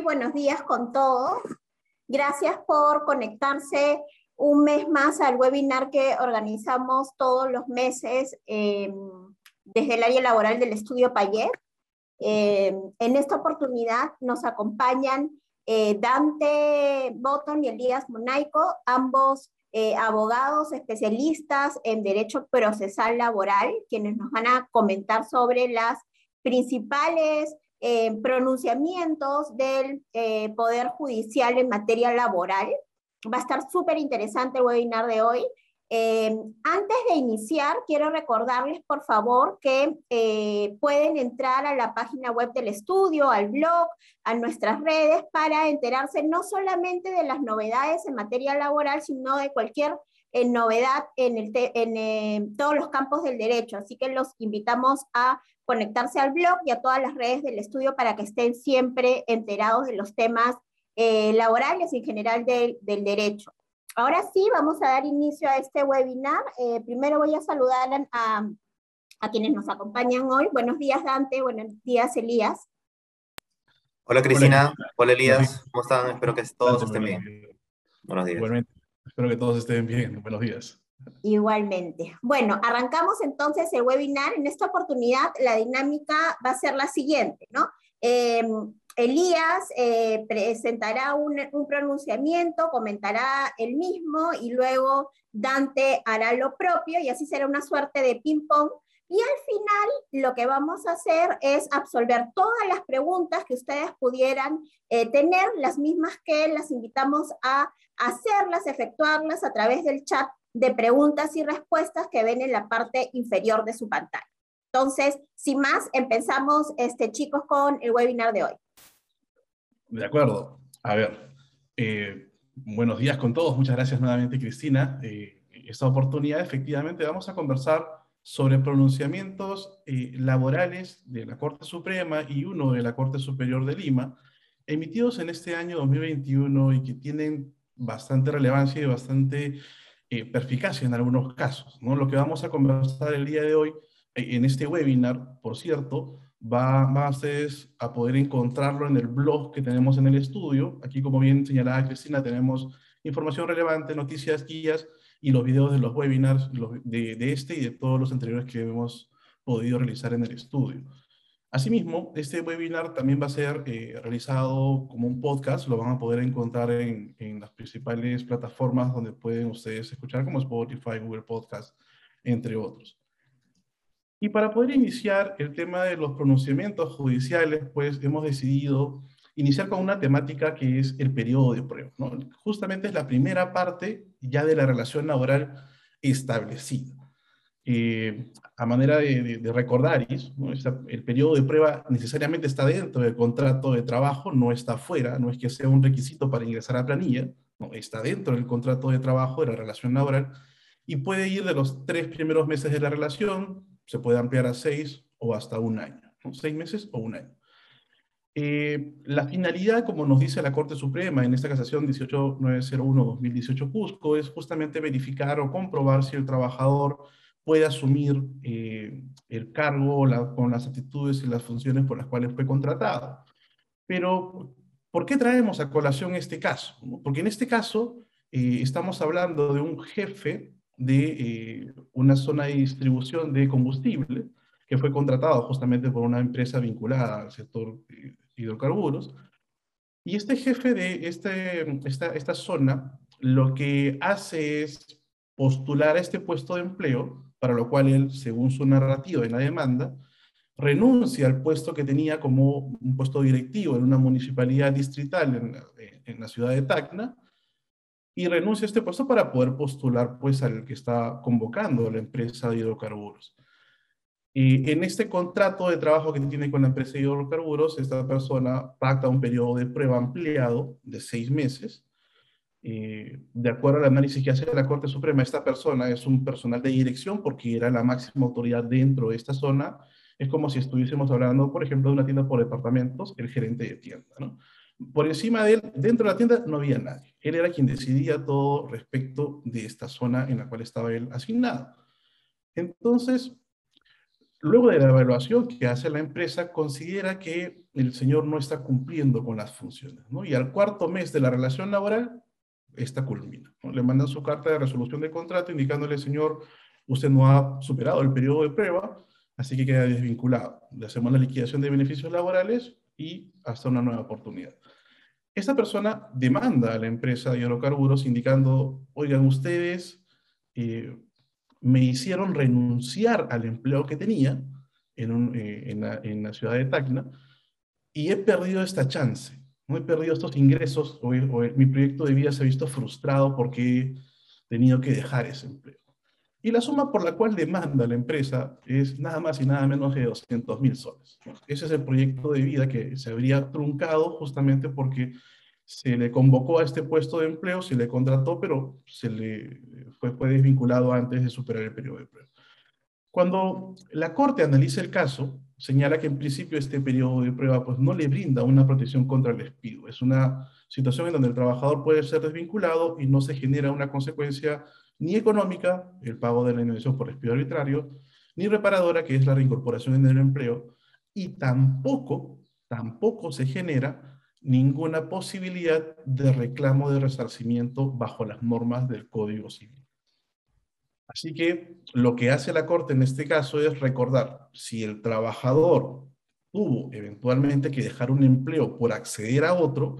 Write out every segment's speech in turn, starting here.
buenos días con todos. Gracias por conectarse un mes más al webinar que organizamos todos los meses em, desde el área laboral del estudio Payet. Em, en esta oportunidad nos acompañan eh, Dante Botton y Elías Monaico, ambos eh, abogados especialistas en derecho procesal laboral, quienes nos van a comentar sobre las principales eh, pronunciamientos del eh, Poder Judicial en materia laboral. Va a estar súper interesante el webinar de hoy. Eh, antes de iniciar, quiero recordarles, por favor, que pueden entrar a la página web del estudio, al blog, a nuestras redes, para enterarse no solamente de las novedades en materia laboral, sino de cualquier novedad en, el en todos los campos del derecho. Así que los invitamos a conectarse al blog y a todas las redes del estudio para que estén siempre enterados de los temas eh, laborales y en general del, derecho. Ahora sí, vamos a dar inicio a este webinar. Eh, primero voy a saludar a, a quienes nos acompañan hoy. Buenos días, Dante. Buenos días, Elías. Hola, Cristina. Hola, Elías. ¿Cómo están? Espero que todos estén bien. Buenos días. Igualmente. Espero que todos estén bien. Buenos días. Igualmente. Bueno, arrancamos entonces el webinar. En esta oportunidad la dinámica va a ser la siguiente, ¿no? Em, Elías eh, presentará un, un, pronunciamiento, comentará el mismo y luego Dante hará lo propio y así será una suerte de ping-pong. Y al final lo que vamos a hacer es absolver todas las preguntas que ustedes pudieran eh, tener, las mismas que las invitamos a hacerlas, efectuarlas a través del chat de preguntas y respuestas que ven en la parte inferior de su pantalla. Entonces, sin más, empezamos, este, chicos, con el webinar de hoy. De acuerdo. A ver, eh, buenos días con todos. Muchas gracias nuevamente, Cristina. Eh, esta oportunidad, efectivamente, vamos a conversar sobre pronunciamientos eh, laborales de la Corte Suprema y uno de la Corte Superior de Lima, emitidos en este año 2021 y que tienen bastante relevancia y bastante eh, en algunos casos. ¿no? Lo que vamos a conversar el día de hoy eh, en este webinar, por cierto, va, va a, a poder encontrarlo en el blog que tenemos en el estudio. Aquí, como bien señalaba Cristina, tenemos información relevante, noticias, guías y los videos de los webinars de este y de todos los anteriores que hemos podido realizar en el estudio. Asimismo, este webinar también va a ser eh, realizado como un podcast, lo van a poder encontrar en, las principales plataformas donde pueden ustedes escuchar, como Spotify, Google Podcast, entre otros. Y para poder iniciar el tema de los pronunciamientos judiciales, pues hemos decidido iniciar con una temática que es el periodo de prueba. Justamente es la primera parte ya de la relación laboral establecida. Eh, a manera de, recordar, el periodo de prueba necesariamente está dentro del contrato de trabajo, no está fuera, no es que sea un requisito para ingresar a planilla, no, está dentro del contrato de trabajo, de la relación laboral, y puede ir de los tres primeros meses de la relación, se puede ampliar a seis o hasta un año, seis meses o un año. Eh, la finalidad, como nos dice la Corte Suprema en esta casación 18901-2018 Cusco, es justamente verificar o comprobar si el trabajador puede asumir eh, el cargo con las actitudes y las funciones por las cuales fue contratado. Pero, ¿por qué traemos a colación este caso? Porque en este caso eh, estamos hablando de un jefe de eh, una zona de distribución de combustible que fue contratado justamente por una empresa vinculada al sector hidrocarburos. Y este jefe de este, esta, esta zona lo que hace es postular a este puesto de empleo para lo cual él, según su narrativa en la demanda, renuncia al puesto que tenía como un puesto directivo en una municipalidad distrital en, la ciudad de Tacna, y renuncia a este puesto para poder postular pues al que está convocando la empresa de hidrocarburos. Y en este contrato de trabajo que tiene con la empresa de hidrocarburos, esta persona pacta un periodo de prueba ampliado de seis meses, eh, de acuerdo al análisis que hace la Corte Suprema, esta persona es un personal de dirección porque era la máxima autoridad dentro de esta zona. Es como si estuviésemos hablando, por ejemplo, de una tienda por departamentos, el gerente de tienda. ¿no? Por encima de él, dentro de la tienda, no había nadie. Él era quien decidía todo respecto de esta zona en la cual estaba él asignado. Entonces, Luego de la evaluación que hace la empresa, considera que el señor no está cumpliendo con las funciones. Y al cuarto mes de la relación laboral, esta culmina. Le mandan su carta de resolución de contrato indicándole, señor, usted no ha superado el periodo de prueba, así que queda desvinculado. Le hacemos la liquidación de beneficios laborales y hasta una nueva oportunidad. Esta persona demanda a la empresa de hidrocarburos indicando, oigan, ustedes eh, me hicieron renunciar al empleo que tenía en, eh, la, ciudad de Tacna y he perdido esta chance, ¿no? he perdido estos ingresos o, mi proyecto de vida se ha visto frustrado porque he tenido que dejar ese empleo. Y la suma por la cual demanda la empresa es nada más y nada menos de 200 mil soles. Ese es el proyecto de vida que se habría truncado justamente porque se le convocó a este puesto de empleo, se le contrató, pero se le fue, fue desvinculado antes de superar el periodo de prueba. Cuando la Corte analiza el caso, señala que en principio este periodo de prueba pues, no le brinda una protección contra el despido. Es una situación en donde el trabajador puede ser desvinculado y no se genera una consecuencia ni económica, el pago de la indemnización por despido arbitrario, ni reparadora, que es la reincorporación en el empleo, y tampoco, tampoco se genera ninguna posibilidad de reclamo de resarcimiento bajo las normas del Código Civil. Así que lo que hace la Corte en este caso es recordar, si el trabajador tuvo eventualmente que dejar un empleo por acceder a otro,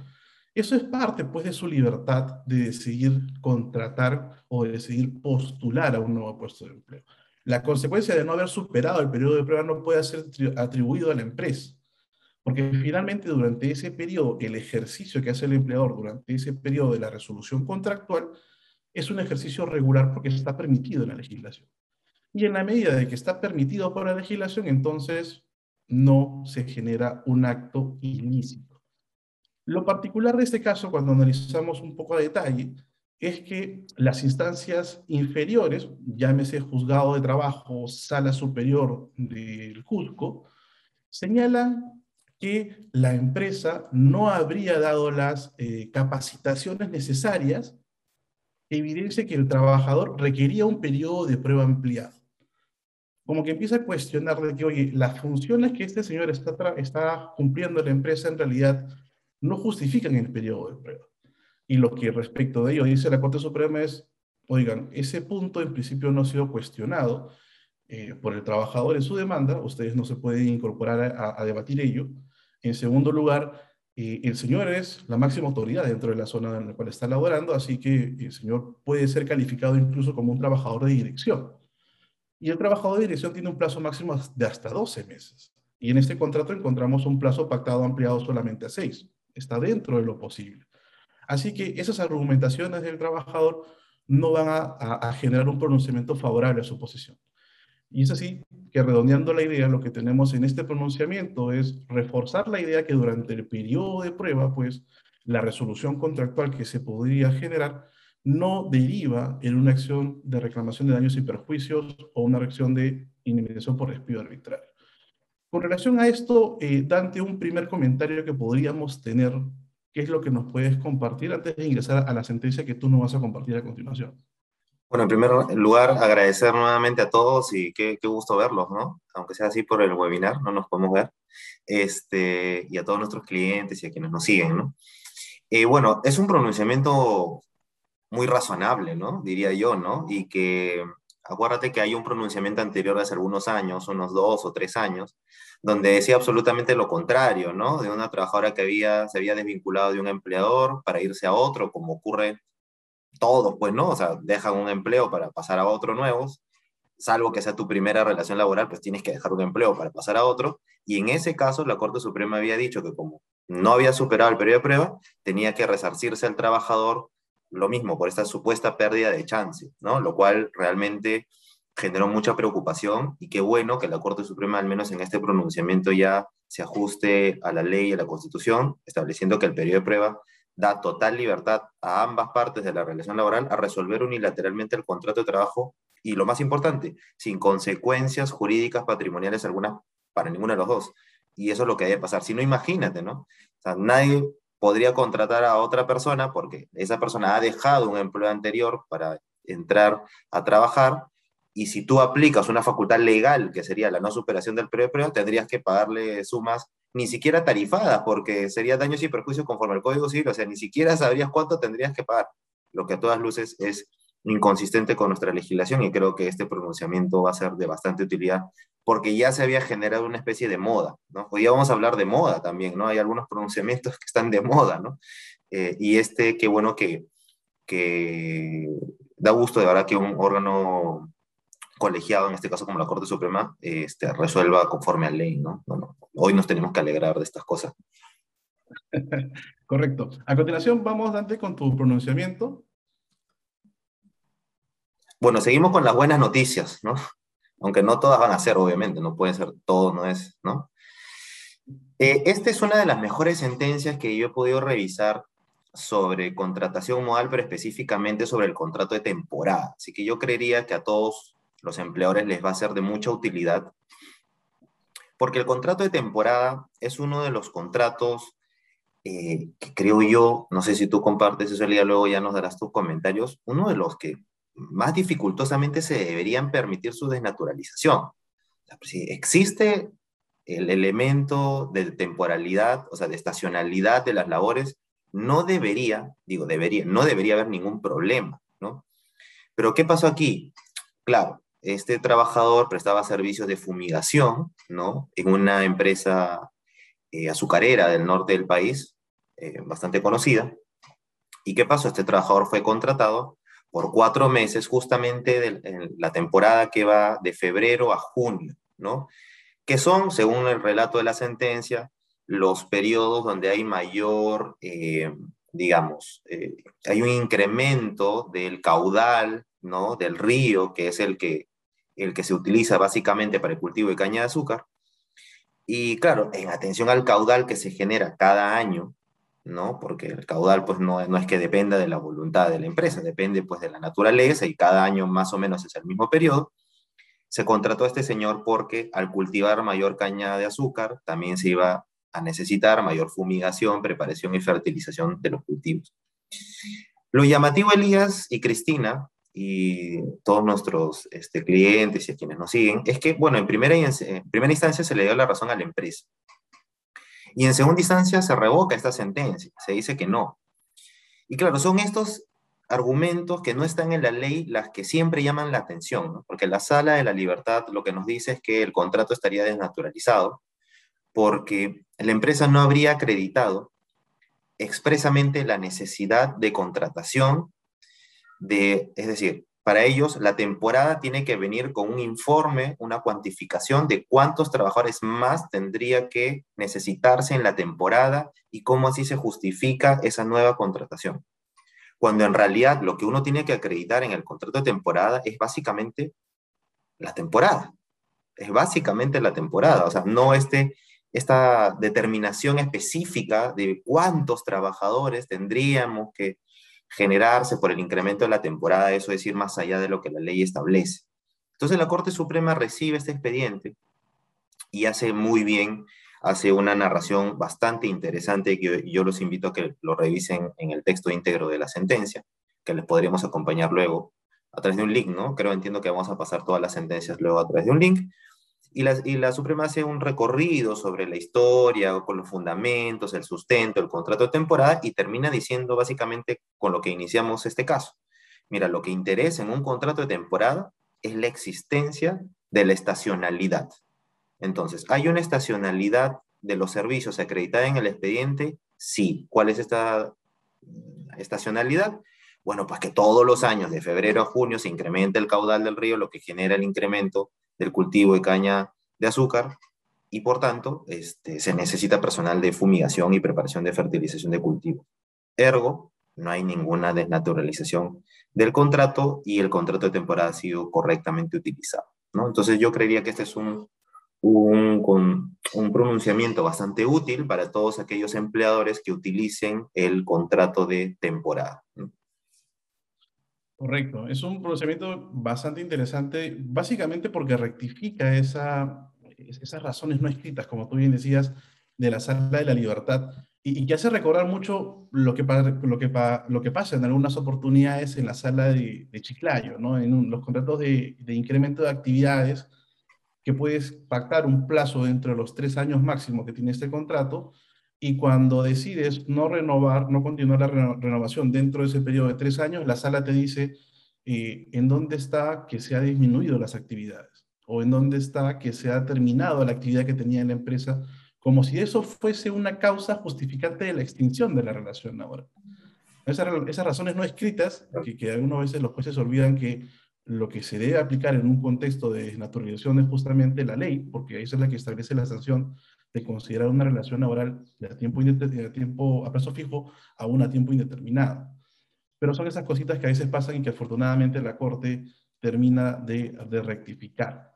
eso es parte pues de su libertad de decidir contratar o de decidir postular a un nuevo puesto de empleo. La consecuencia de no haber superado el periodo de prueba no puede ser atribuido a la empresa. Porque finalmente durante ese periodo, el ejercicio que hace el empleador durante ese periodo de la resolución contractual es un ejercicio regular porque está permitido en la legislación. Y en la medida de que está permitido por la legislación, entonces no se genera un acto ilícito. Lo particular de este caso, cuando analizamos un poco a detalle, es que las instancias inferiores, llámese juzgado de trabajo, sala superior del Cusco, señalan que la empresa no habría dado las eh, capacitaciones necesarias evidencia que el trabajador requería un periodo de prueba ampliado. Como que empieza a cuestionar de que, oye, las funciones que este señor está, está cumpliendo en la empresa en realidad no justifican el periodo de prueba. Y lo que respecto de ello dice la Corte Suprema es, oigan, ese punto en principio no ha sido cuestionado eh, por el trabajador en su demanda, ustedes no se pueden incorporar a debatir ello, en segundo lugar, eh, el señor es la máxima autoridad dentro de la zona en la cual está laborando, así que el señor puede ser calificado incluso como un trabajador de dirección. Y el trabajador de dirección tiene un plazo máximo de hasta 12 meses. Y en este contrato encontramos un plazo pactado ampliado solamente a 6. Está dentro de lo posible. Así que esas argumentaciones del trabajador no van a generar un pronunciamiento favorable a su posición. Y es así que redondeando la idea, lo que tenemos en este pronunciamiento es reforzar la idea que durante el periodo de prueba, pues la resolución contractual que se podría generar no deriva en una acción de reclamación de daños y perjuicios o una acción de indemnización por despido arbitrario. Con relación a esto, eh, Dante, un primer comentario que podríamos tener, ¿qué es lo que nos puedes compartir antes de ingresar a la sentencia que tú nos vas a compartir a continuación? Bueno, en primer lugar, agradecer nuevamente a todos y qué, qué, gusto verlos, ¿no? Aunque sea así por el webinar, no nos podemos ver. Este, y a todos nuestros clientes y a quienes nos siguen, ¿no? Eh, bueno, es un pronunciamiento muy razonable, ¿no? Diría yo, ¿no? Y que, acuérdate que hay un pronunciamiento anterior hace algunos años, unos dos o tres años, donde decía absolutamente lo contrario, ¿no? De una trabajadora que había, se había desvinculado de un empleador para irse a otro, como ocurre todos, pues, ¿no? O sea, dejan un empleo para pasar a otro nuevos, salvo que sea tu primera relación laboral, pues tienes que dejar un empleo para pasar a otro. Y en ese caso, la Corte Suprema había dicho que como no había superado el periodo de prueba, tenía que resarcirse al trabajador lo mismo por esta supuesta pérdida de chance, ¿no? Lo cual realmente generó mucha preocupación y qué bueno que la Corte Suprema, al menos en este pronunciamiento, ya se ajuste a la ley y a la Constitución, estableciendo que el periodo de prueba da total libertad a ambas partes de la relación laboral a resolver unilateralmente el contrato de trabajo y lo más importante, sin consecuencias jurídicas patrimoniales algunas para ninguno de los dos. Y eso es lo que debe pasar. Si no, imagínate, ¿no? O nadie podría contratar a otra persona porque esa persona ha dejado un empleo anterior para entrar a trabajar y si tú aplicas una facultad legal, que sería la no superación del periodo de prueba, tendrías que pagarle sumas ni siquiera tarifadas, porque sería daños y perjuicios conforme al Código Civil, o sea, ni siquiera sabrías cuánto tendrías que pagar, lo que a todas luces es inconsistente con nuestra legislación y creo que este pronunciamiento va a ser de bastante utilidad porque ya se había generado una especie de moda, ¿no? Hoy ya vamos a hablar de moda también, ¿no? Hay algunos pronunciamientos que están de moda, ¿no? Eh, y este, qué bueno que, que da gusto de verdad que un órgano colegiado, en este caso como la Corte Suprema, este, resuelva conforme a ley, ¿no? Bueno, hoy nos tenemos que alegrar de estas cosas. Correcto. A continuación, vamos, Dante, con tu pronunciamiento. Bueno, seguimos con las buenas noticias, ¿no? Aunque no todas van a ser, obviamente, no puede ser todo, no es, ¿no? Eh, esta es una de las mejores sentencias que yo he podido revisar sobre contratación modal, pero específicamente sobre el contrato de temporada. Así que yo creería que a todos los empleadores les va a ser de mucha utilidad, porque el contrato de temporada es uno de los contratos eh, que creo yo, no sé si tú compartes eso, día luego ya nos darás tus comentarios, uno de los que más dificultosamente se deberían permitir su desnaturalización. Si existe el elemento de temporalidad, o sea, de estacionalidad de las labores, no debería, digo, debería, no debería haber ningún problema, ¿no? Pero ¿qué pasó aquí? Claro, este trabajador prestaba servicios de fumigación, ¿no? En una empresa eh, azucarera del norte del país, eh, bastante conocida. ¿Y qué pasó? Este trabajador fue contratado por cuatro meses, justamente de, la temporada que va de febrero a junio, ¿no? Que son, según el relato de la sentencia, los periodos donde hay mayor, eh, digamos, hay un incremento del caudal, ¿no? Del río, que es el que el que se utiliza básicamente para el cultivo de caña de azúcar. Y claro, en atención al caudal que se genera cada año, ¿no? Porque el caudal pues no, no es que dependa de la voluntad de la empresa, depende pues de la naturaleza y cada año más o menos es el mismo periodo. Se contrató a este señor porque al cultivar mayor caña de azúcar también se iba a necesitar mayor fumigación, preparación y fertilización de los cultivos. Lo llamativo, Elías y Cristina, y todos nuestros este, clientes y a quienes nos siguen, es que, bueno, en primera, en primera instancia se le dio la razón a la empresa. Y en segunda instancia se revoca esta sentencia, se dice que no. Y claro, son estos argumentos que no están en la ley las que siempre llaman la atención, porque la sala de la libertad lo que nos dice es que el contrato estaría desnaturalizado porque la empresa no habría acreditado expresamente la necesidad de contratación es decir, para ellos la temporada tiene que venir con un informe, una cuantificación de cuántos trabajadores más tendría que necesitarse en la temporada y cómo así se justifica esa nueva contratación. Cuando en realidad lo que uno tiene que acreditar en el contrato de temporada es básicamente la temporada. Es básicamente la temporada, o sea, no este, esta determinación específica de cuántos trabajadores tendríamos que generarse por el incremento de la temporada, eso es ir más allá de lo que la ley establece. Entonces la Corte Suprema recibe este expediente y hace muy bien, hace una narración bastante interesante que yo, los invito a que lo revisen en el texto íntegro de la sentencia, que les podríamos acompañar luego a través de un link, ¿no? Creo, entiendo que vamos a pasar todas las sentencias luego a través de un link y la, y la Suprema hace un recorrido sobre la historia, con los fundamentos, el sustento, el contrato de temporada, y termina diciendo básicamente con lo que iniciamos este caso. Mira, lo que interesa en un contrato de temporada es la existencia de la estacionalidad. Entonces, ¿hay una estacionalidad de los servicios acreditada en el expediente? Sí. ¿Cuál es esta estacionalidad? Bueno, pues que todos los años, de febrero a junio, se incrementa el caudal del río, lo que genera el incremento del cultivo de caña de azúcar y por tanto este, se necesita personal de fumigación y preparación de fertilización de cultivo. Ergo, no hay ninguna desnaturalización del contrato y el contrato de temporada ha sido correctamente utilizado. ¿no? Entonces yo creería que este es un, un, un pronunciamiento bastante útil para todos aquellos empleadores que utilicen el contrato de temporada. Correcto, es un procedimiento bastante interesante, básicamente porque rectifica esa, esas razones no escritas, como tú bien decías, de la sala de la libertad, y, que hace recordar mucho lo que pasa en algunas oportunidades en la sala de, Chiclayo, ¿no? en los contratos de, de, incremento de actividades, que puedes pactar un plazo dentro de los tres años máximo que tiene este contrato, y cuando decides no renovar, no continuar la renovación dentro de ese periodo de tres años, la sala te dice eh, en dónde está que se ha disminuido las actividades o en dónde está que se ha terminado la actividad que tenía en la empresa como si eso fuese una causa justificante de la extinción de la relación laboral. Esas, esas razones no escritas, que, que algunas veces los jueces olvidan que lo que se debe aplicar en un contexto de desnaturalización es justamente la ley, porque esa es la que establece la sanción de considerar una relación laboral de a tiempo, de a tiempo a plazo fijo a un a tiempo indeterminado. Pero son esas cositas que a veces pasan y que afortunadamente la Corte termina de, de rectificar.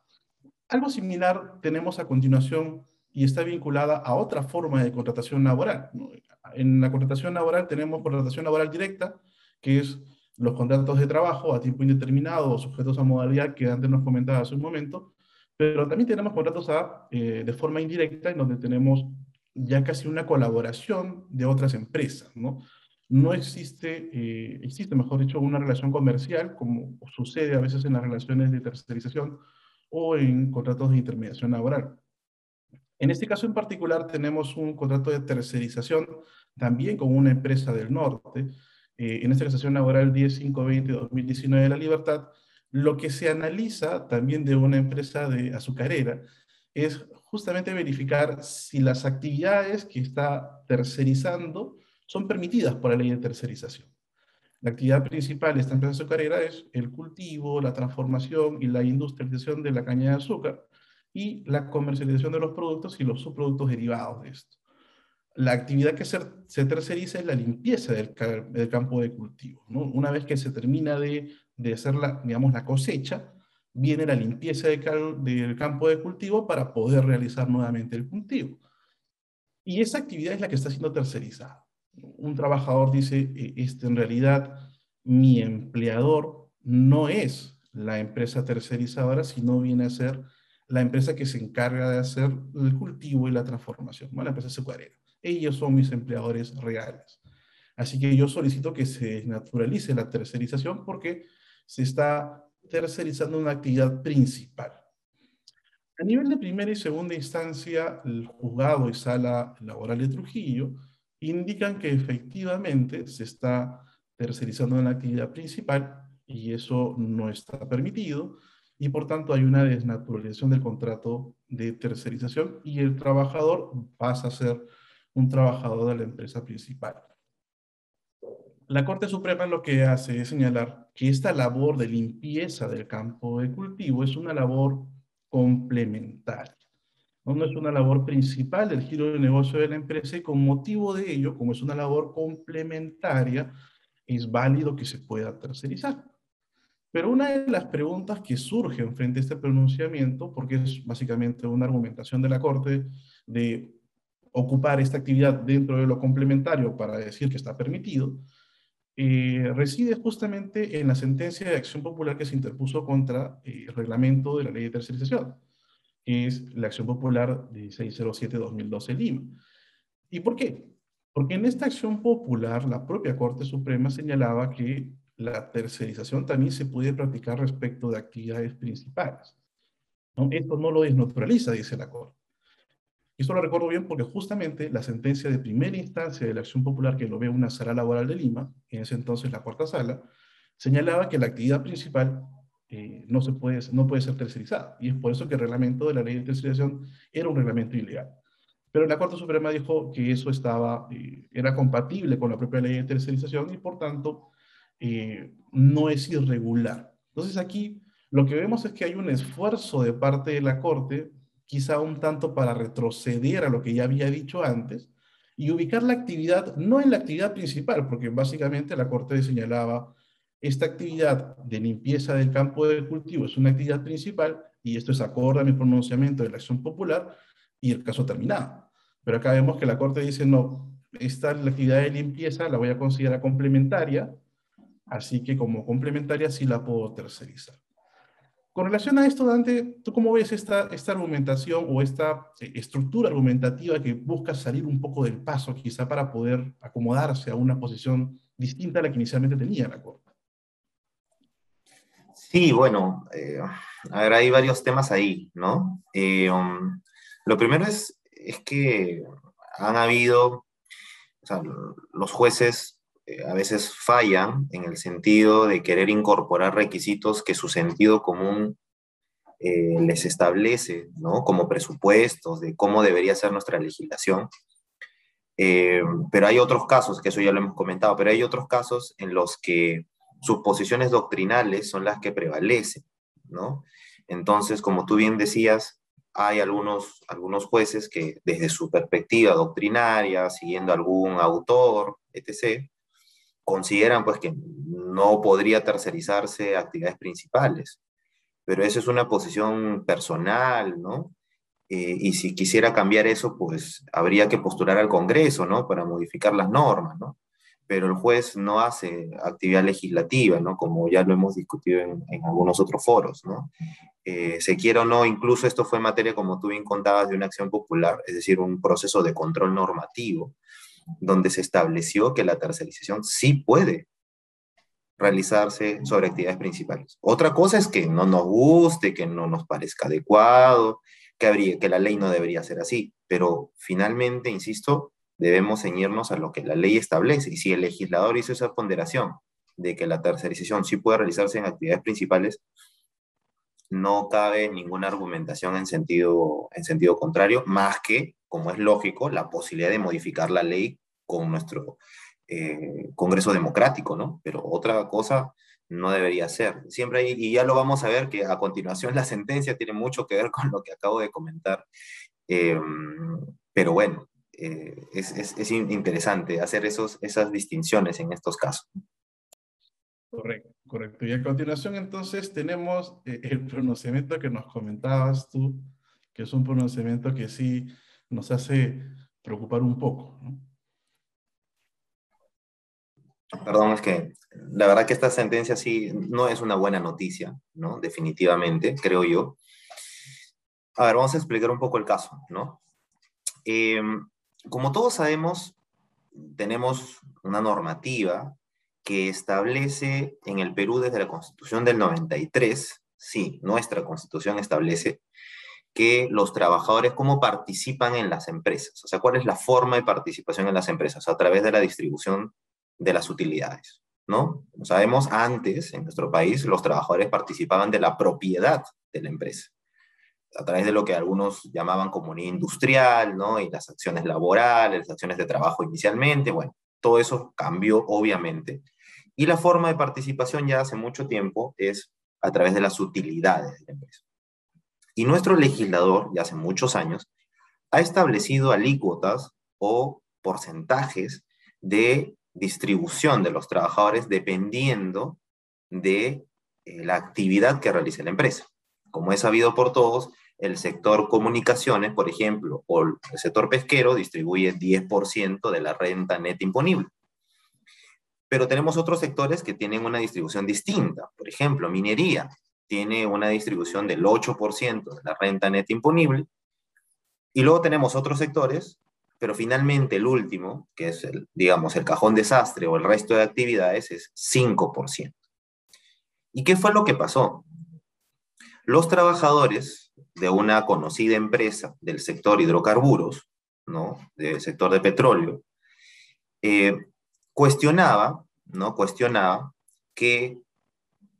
Algo similar tenemos a continuación y está vinculada a otra forma de contratación laboral. En la contratación laboral tenemos contratación laboral directa, que es los contratos de trabajo a tiempo indeterminado o sujetos a modalidad que antes nos comentaba hace un momento, pero también tenemos contratos a, eh, de forma indirecta en donde tenemos ya casi una colaboración de otras empresas, ¿no? No existe, eh, existe, mejor dicho, una relación comercial, como sucede a veces en las relaciones de tercerización o en contratos de intermediación laboral. En este caso en particular tenemos un contrato de tercerización también con una empresa del norte, eh, en esta legislación laboral 10520-2019 de la libertad, lo que se analiza también de una empresa de azucarera es justamente verificar si las actividades que está tercerizando son permitidas por la ley de tercerización. La actividad principal de esta empresa azucarera es el cultivo, la transformación y la industrialización de la caña de azúcar, y la comercialización de los productos y los subproductos derivados de esto. La actividad que se, terceriza es la limpieza del, campo de cultivo. Una vez que se termina de, hacer la, digamos, la cosecha, viene la limpieza del campo de cultivo para poder realizar nuevamente el cultivo. Y esa actividad es la que está siendo tercerizada. Un trabajador dice, e, este, en realidad mi empleador no es la empresa tercerizadora, sino viene a ser la empresa que se encarga de hacer el cultivo y la transformación, la empresa azucarera. Ellos son mis empleadores reales. Así que yo solicito que se naturalice la tercerización porque se está tercerizando una actividad principal. A nivel de primera y segunda instancia, el juzgado y sala laboral de Trujillo indican que efectivamente se está tercerizando una actividad principal y eso no está permitido y por tanto hay una desnaturalización del contrato de tercerización y el trabajador pasa a ser un trabajador de la empresa principal. La Corte Suprema lo que hace es señalar que esta labor de limpieza del campo de cultivo es una labor complementaria. No es una labor principal del giro de negocio de la empresa y con motivo de ello, como es una labor complementaria, es válido que se pueda tercerizar. Pero una de las preguntas que surgen frente a este pronunciamiento, porque es básicamente una argumentación de la Corte de ocupar esta actividad dentro de lo complementario para decir que está permitido, eh, reside justamente en la sentencia de acción popular que se interpuso contra eh, el reglamento de la ley de tercerización, que es la acción popular 1607-2012 Lima. ¿Y por qué? Porque en esta acción popular la propia Corte Suprema señalaba que la tercerización también se puede practicar respecto de actividades principales. Esto no lo desnaturaliza, dice la Corte. Esto lo recuerdo bien porque justamente la sentencia de primera instancia de la acción popular que lo ve una sala laboral de Lima, en ese entonces la cuarta sala, señalaba que la actividad principal eh, no, se puede, no puede ser tercerizada. Y es por eso que el reglamento de la ley de tercerización era un reglamento ilegal. Pero la Corte Suprema dijo que eso estaba, eh, era compatible con la propia ley de tercerización y por tanto eh, no es irregular. Entonces aquí lo que vemos es que hay un esfuerzo de parte de la Corte, quizá un tanto para retroceder a lo que ya había dicho antes, y ubicar la actividad no en la actividad principal, porque básicamente la Corte señalaba esta actividad de limpieza del campo de cultivo es una actividad principal y esto es acorde a mi pronunciamiento de la acción popular y el caso terminado. Pero acá vemos que la Corte dice, no, esta la actividad de limpieza la voy a considerar complementaria Así que como complementaria sí la puedo tercerizar. Con relación a esto, Dante, ¿tú cómo ves esta, argumentación o esta eh, estructura argumentativa que busca salir un poco del paso, quizá para poder acomodarse a una posición distinta a la que inicialmente tenía la Corte? Sí, bueno, eh, a ver, hay varios temas ahí, ¿no? Eh, um, lo primero es, es que han habido, o sea, los jueces a veces fallan en el sentido de querer incorporar requisitos que su sentido común eh, les establece, ¿no? Como presupuestos de cómo debería ser nuestra legislación. Eh, pero hay otros casos, que eso ya lo hemos comentado, pero hay otros casos en los que sus posiciones doctrinales son las que prevalecen, ¿no? Entonces, como tú bien decías, hay algunos, algunos jueces que desde su perspectiva doctrinaria, siguiendo algún autor, etc., consideran pues que no podría tercerizarse actividades principales. Pero esa es una posición personal, ¿no? Eh, y si quisiera cambiar eso, pues habría que postular al Congreso, ¿no? Para modificar las normas, ¿no? Pero el juez no hace actividad legislativa, ¿no? Como ya lo hemos discutido en, algunos otros foros, ¿no? Eh, se quiera o no, incluso esto fue materia, como tú bien contabas, de una acción popular, es decir, un proceso de control normativo, donde se estableció que la tercerización sí puede realizarse sobre actividades principales. Otra cosa es que no nos guste, que no nos parezca adecuado, que, habría, que la ley no debería ser así, pero finalmente, insisto, debemos ceñirnos a lo que la ley establece. Y si el legislador hizo esa ponderación de que la tercerización sí puede realizarse en actividades principales, no cabe ninguna argumentación en sentido, en sentido contrario, más que como es lógico, la posibilidad de modificar la ley con nuestro eh, Congreso Democrático, ¿no? Pero otra cosa no debería ser. Siempre hay, y ya lo vamos a ver que a continuación la sentencia tiene mucho que ver con lo que acabo de comentar. Em, pero bueno, eh, es, es, es, interesante hacer esos, esas distinciones en estos casos. Correcto, correcto. Y a continuación entonces tenemos eh, el pronunciamiento que nos comentabas tú, que es un pronunciamiento que sí nos hace preocupar un poco. Perdón, es que la verdad que esta sentencia sí no es una buena noticia, ¿no? Definitivamente, creo yo. A ver, vamos a explicar un poco el caso, ¿no? Em, como todos sabemos, tenemos una normativa que establece en el Perú desde la Constitución del 93, sí, nuestra Constitución establece que los trabajadores, cómo participan en las empresas. O sea, cuál es la forma de participación en las empresas a través de la distribución de las utilidades. ¿no? Sabemos, antes en nuestro país los trabajadores participaban de la propiedad de la empresa, a través de lo que algunos llamaban comunidad industrial, ¿no? y las acciones laborales, las acciones de trabajo inicialmente, bueno, todo eso cambió obviamente. Y la forma de participación ya hace mucho tiempo es a través de las utilidades de la empresa. Y nuestro legislador, ya hace muchos años, ha establecido alícuotas o porcentajes de distribución de los trabajadores dependiendo de eh, la actividad que realice la empresa. Como es sabido por todos, el sector comunicaciones, por ejemplo, o el sector pesquero distribuye 10% de la renta neta imponible. Pero tenemos otros sectores que tienen una distribución distinta. Por ejemplo, minería tiene una distribución del 8% de la renta neta imponible. Y luego tenemos otros sectores, pero finalmente el último, que es el, digamos, el cajón desastre o el resto de actividades, es 5%. ¿Y qué fue lo que pasó? Los trabajadores de una conocida empresa del sector hidrocarburos, ¿no? del sector de petróleo, eh, cuestionaba, ¿no? cuestionaba que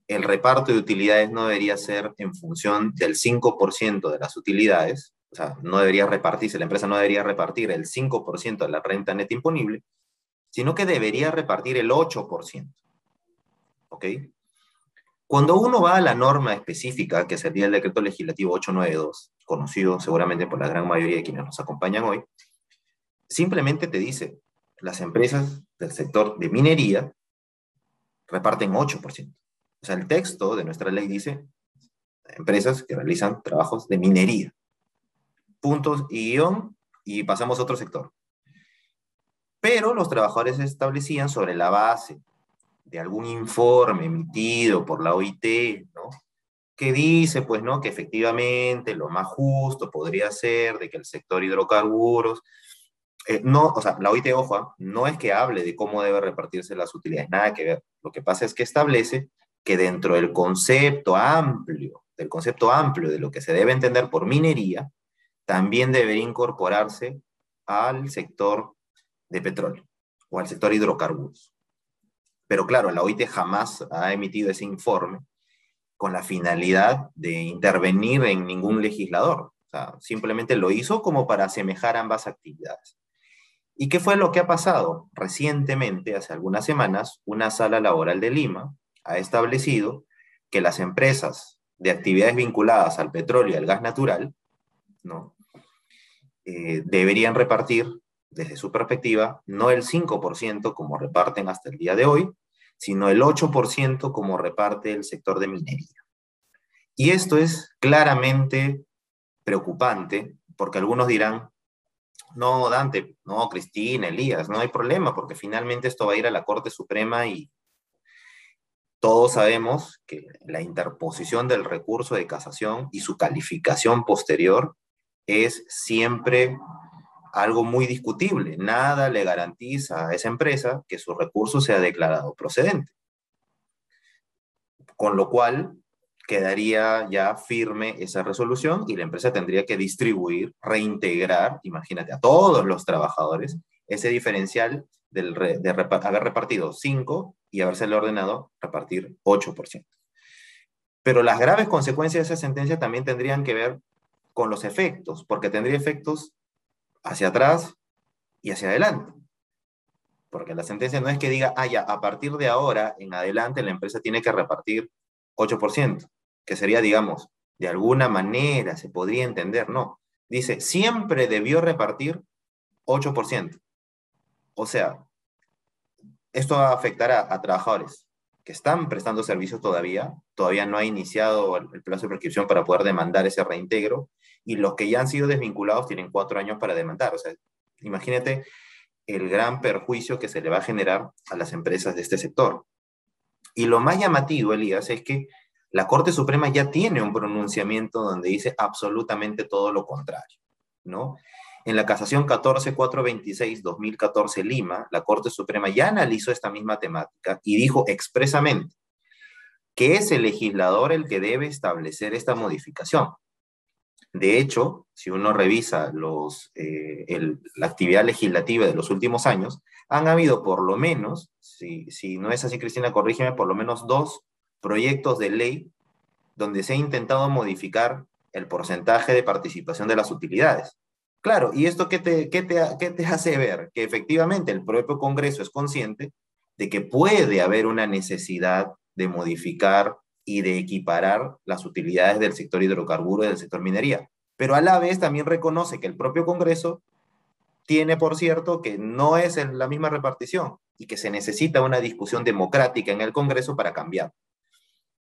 el reparto de utilidades no debería ser en función del 5% de las utilidades, o sea, no debería repartirse, la empresa no debería repartir el 5% de la renta neta imponible, sino que debería repartir el 8%. ¿Ok? Cuando uno va a la norma específica, que sería el decreto legislativo 892, conocido seguramente por la gran mayoría de quienes nos acompañan hoy, simplemente te dice, las empresas del sector de minería reparten 8%. O sea, el texto de nuestra ley dice empresas que realizan trabajos de minería. Puntos y guion, y pasamos a otro sector. Pero los trabajadores establecían sobre la base de algún informe emitido por la OIT, ¿no? que dice, pues, ¿no? Que efectivamente lo más justo podría ser de que el sector hidrocarburos, eh, no, o sea, la OIT, ojo, no es que hable de cómo debe repartirse las utilidades, nada que ver. Lo que pasa es que establece que dentro del concepto amplio, del concepto amplio de lo que se debe entender por minería, también debería incorporarse al sector de petróleo o al sector hidrocarburos. Pero claro, la OIT jamás ha emitido ese informe con la finalidad de intervenir en ningún legislador. O sea, simplemente lo hizo como para asemejar ambas actividades. ¿Y qué fue lo que ha pasado? Recientemente, hace algunas semanas, una sala laboral de Lima ha establecido que las empresas de actividades vinculadas al petróleo y al gas natural ¿no? Eh, deberían repartir, desde su perspectiva, no el 5% como reparten hasta el día de hoy, sino el 8% como reparte el sector de minería. Y esto es claramente preocupante, porque algunos dirán, no, Dante, no, Cristina, Elías, no hay problema, porque finalmente esto va a ir a la Corte Suprema y todos sabemos que la interposición del recurso de casación y su calificación posterior es siempre algo muy discutible. Nada le garantiza a esa empresa que su recurso sea declarado procedente. Con lo cual, quedaría ya firme esa resolución y la empresa tendría que distribuir, reintegrar, imagínate, a todos los trabajadores ese diferencial del de haber repartido 5 y haberse ordenado repartir 8%. Pero las graves consecuencias de esa sentencia también tendrían que ver con los efectos, porque tendría efectos hacia atrás y hacia adelante. Porque la sentencia no es que diga, ah, ya, a partir de ahora en adelante la empresa tiene que repartir 8%, que sería, digamos, de alguna manera se podría entender, no. Dice, siempre debió repartir 8%. O sea, esto afectará a trabajadores que están prestando servicios todavía, todavía no ha iniciado el, plazo de prescripción para poder demandar ese reintegro, y los que ya han sido desvinculados tienen cuatro años para demandar. O sea, imagínate el gran perjuicio que se le va a generar a las empresas de este sector. Y lo más llamativo, Elías, es que la Corte Suprema ya tiene un pronunciamiento donde dice absolutamente todo lo contrario, ¿no? En la casación 14426-2014 Lima, la Corte Suprema ya analizó esta misma temática y dijo expresamente que es el legislador el que debe establecer esta modificación. De hecho, si uno revisa los, eh, la actividad legislativa de los últimos años, han habido por lo menos, si, si no es así, Cristina, corrígeme, por lo menos dos proyectos de ley donde se ha intentado modificar el porcentaje de participación de las utilidades. Claro, ¿y esto qué te, qué te, qué te hace ver? Que efectivamente el propio Congreso es consciente de que puede haber una necesidad de modificar y de equiparar las utilidades del sector hidrocarburo y del sector minería. Pero a la vez también reconoce que el propio Congreso tiene, por cierto, que no es la misma repartición y que se necesita una discusión democrática en el Congreso para cambiar.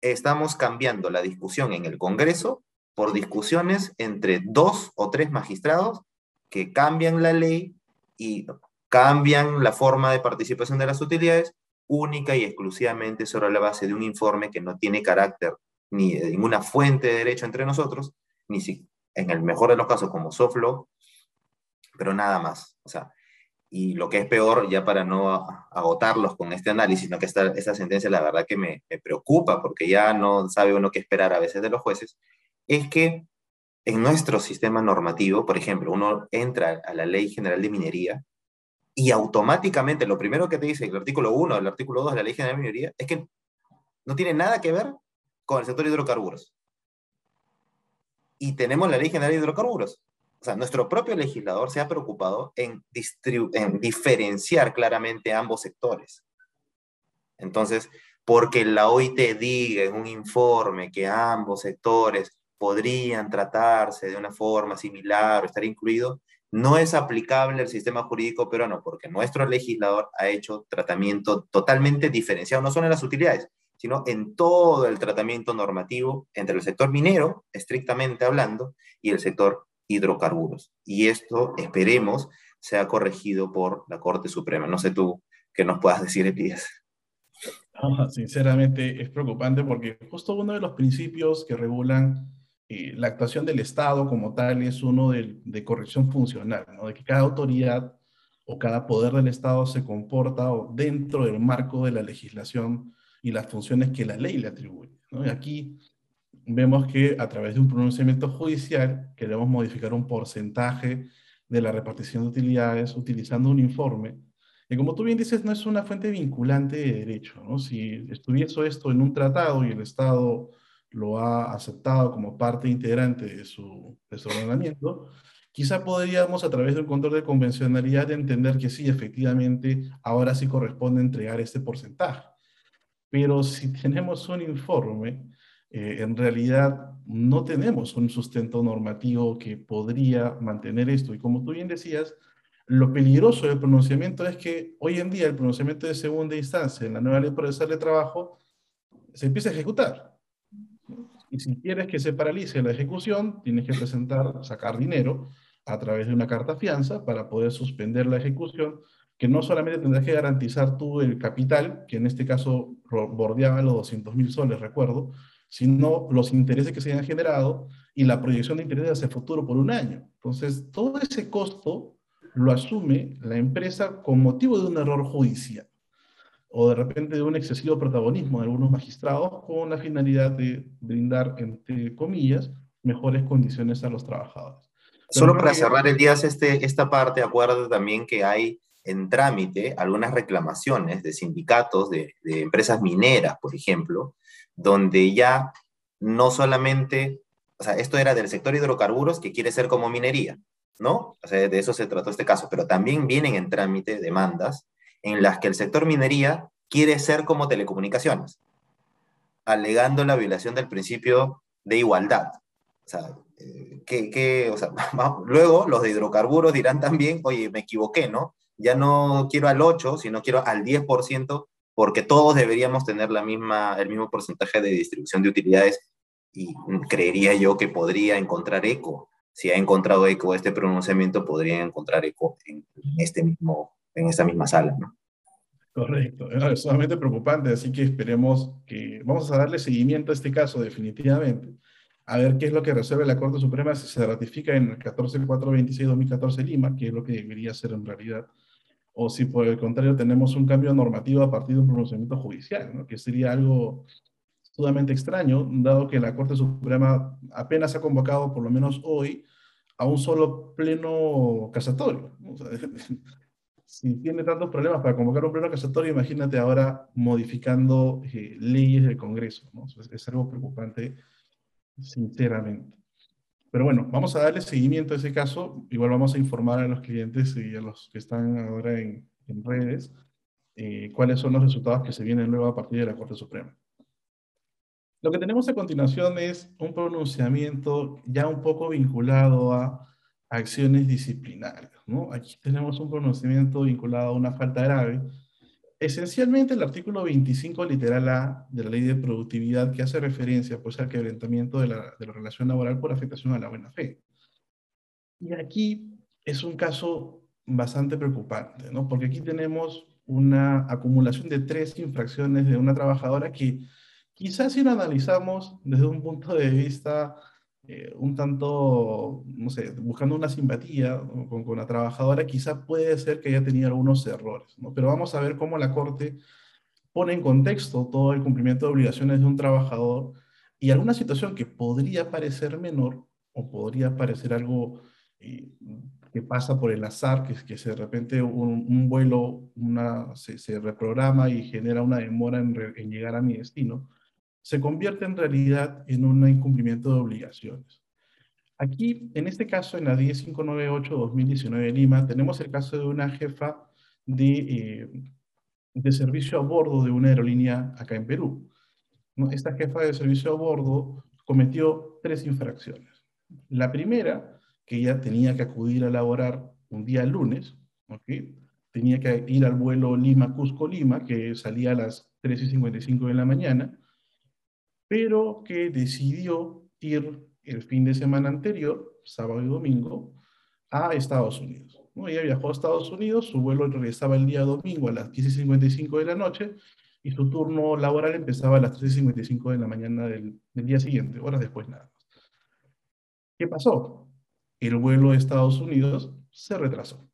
Estamos cambiando la discusión en el Congreso por discusiones entre dos o tres magistrados que cambian la ley y cambian la forma de participación de las utilidades única y exclusivamente sobre la base de un informe que no tiene carácter ni de ninguna fuente de derecho entre nosotros, ni si, en el mejor de los casos como soft law, pero nada más. O sea, y lo que es peor, ya para no agotarlos con este análisis, sino que esta, esta sentencia la verdad que me, me preocupa, porque ya no sabe uno qué esperar a veces de los jueces, es que en nuestro sistema normativo, por ejemplo, uno entra a la Ley General de Minería y automáticamente lo primero que te dice el artículo 1 el artículo 2 de la Ley General de Minería es que no tiene nada que ver con el sector de hidrocarburos. Y tenemos la Ley General de Hidrocarburos. O sea, nuestro propio legislador se ha preocupado en, en diferenciar claramente ambos sectores. Entonces, porque la OIT diga en un informe que ambos sectores podrían tratarse de una forma similar o estar incluidos, no es aplicable al sistema jurídico peruano porque nuestro legislador ha hecho tratamiento totalmente diferenciado, no solo en las utilidades, sino en todo el tratamiento normativo entre el sector minero, estrictamente hablando, y el sector hidrocarburos. Y esto, esperemos, sea corregido por la Corte Suprema. No sé tú qué nos puedas decir, Elías. sinceramente es preocupante porque justo uno de los principios que regulan eh, la actuación del Estado como tal es uno de, de corrección funcional, ¿no? de que cada autoridad o cada poder del Estado se comporta dentro del marco de la legislación y las funciones que la ley le atribuye. ¿no? Y aquí vemos que a través de un pronunciamiento judicial queremos modificar un porcentaje de la repartición de utilidades utilizando un informe y como tú bien dices, no es una fuente vinculante de derecho. ¿no? Si estuviese esto en un tratado y el Estado lo ha aceptado como parte integrante de su, de su ordenamiento, quizá podríamos a través de un control de convencionalidad entender que sí, efectivamente, ahora sí corresponde entregar este porcentaje. Pero si tenemos un informe, eh, en realidad no tenemos un sustento normativo que podría mantener esto. Y como tú bien decías, lo peligroso del pronunciamiento es que hoy en día el pronunciamiento de segunda instancia en la nueva ley procesal de trabajo se empieza a ejecutar. Y si quieres que se paralice la ejecución, tienes que presentar, sacar dinero a través de una carta fianza para poder suspender la ejecución, que no solamente tendrás que garantizar tú el capital, que en este caso bordeaba los 200 mil soles, recuerdo, sino los intereses que se hayan generado y la proyección de intereses hacia el futuro por un año. Entonces, todo ese costo lo asume la empresa con motivo de un error judicial o de repente de un excesivo protagonismo de algunos magistrados con la finalidad de brindar, entre comillas, mejores condiciones a los trabajadores. Solo para cerrar el día este, esta parte, acuerdo también que hay en trámite algunas reclamaciones de sindicatos de, de empresas mineras, por ejemplo, donde ya no solamente, o sea, esto era del sector hidrocarburos que quiere ser como minería, ¿no? O sea, de eso se trató este caso, pero también vienen en trámite demandas en las que el sector minería quiere ser como telecomunicaciones, alegando la violación del principio de igualdad. O sea, eh, que, o sea, luego los de hidrocarburos dirán también, oye, me equivoqué, ¿no? Ya no quiero al 8, sino quiero al 10%, porque todos deberíamos tener la misma, el mismo porcentaje de distribución de utilidades y creería yo que podría encontrar eco. Si ha encontrado eco este pronunciamiento, podría encontrar eco en, este mismo, en esta misma sala, ¿no? Correcto, es sumamente preocupante, así que esperemos que vamos a darle seguimiento a este caso definitivamente, a ver qué es lo que resuelve la Corte Suprema si se ratifica en el 14426-2014 Lima, que es lo que debería ser en realidad, o si por el contrario tenemos un cambio normativo a partir de un pronunciamiento judicial, ¿no? que sería algo sumamente extraño, dado que la Corte Suprema apenas ha convocado, por lo menos hoy, a un solo pleno casatorio. si tiene tantos problemas para convocar un pleno casatorio, imagínate ahora modificando eh, leyes del Congreso. Es, algo preocupante, sinceramente. Pero bueno, vamos a darle seguimiento a ese caso. Igual vamos a informar a los clientes y a los que están ahora en, redes eh, cuáles son los resultados que se vienen luego a partir de la Corte Suprema. Lo que tenemos a continuación es un pronunciamiento ya un poco vinculado a acciones disciplinarias. ¿no? Aquí tenemos un pronunciamiento vinculado a una falta grave. Esencialmente el artículo 25 literal A de la ley de productividad que hace referencia pues, al quebrantamiento de la, de la relación laboral por afectación a la buena fe. Y aquí es un caso bastante preocupante, ¿no? porque aquí tenemos una acumulación de tres infracciones de una trabajadora que Quizás si lo analizamos desde un punto de vista eh, un tanto, no sé, buscando una simpatía con, con, la trabajadora, quizá puede ser que haya tenido algunos errores, ¿no? Pero vamos a ver cómo la Corte pone en contexto todo el cumplimiento de obligaciones de un trabajador y alguna situación que podría parecer menor o podría parecer algo eh, que pasa por el azar, que, que de repente un, un vuelo una, se, se, reprograma y genera una demora en, en llegar a mi destino, se convierte en realidad en un incumplimiento de obligaciones. Aquí, en este caso, en la 10598-2019 de Lima, tenemos el caso de una jefa de, eh, de servicio a bordo de una aerolínea acá en Perú. Esta jefa de servicio a bordo cometió tres infracciones. La primera, que ella tenía que acudir a laborar un día lunes, ¿okay? tenía que ir al vuelo Lima-Cusco-Lima, que salía a las 3 y 55 de la mañana, pero que decidió ir el fin de semana anterior, sábado y domingo, a Estados Unidos. ¿no? Ella viajó a Estados Unidos, su vuelo regresaba el día domingo a las 10.55 de la noche, y su turno laboral empezaba a las 3.55 de la mañana del, del día siguiente, horas después nada más. ¿Qué pasó? El vuelo de Estados Unidos se retrasó.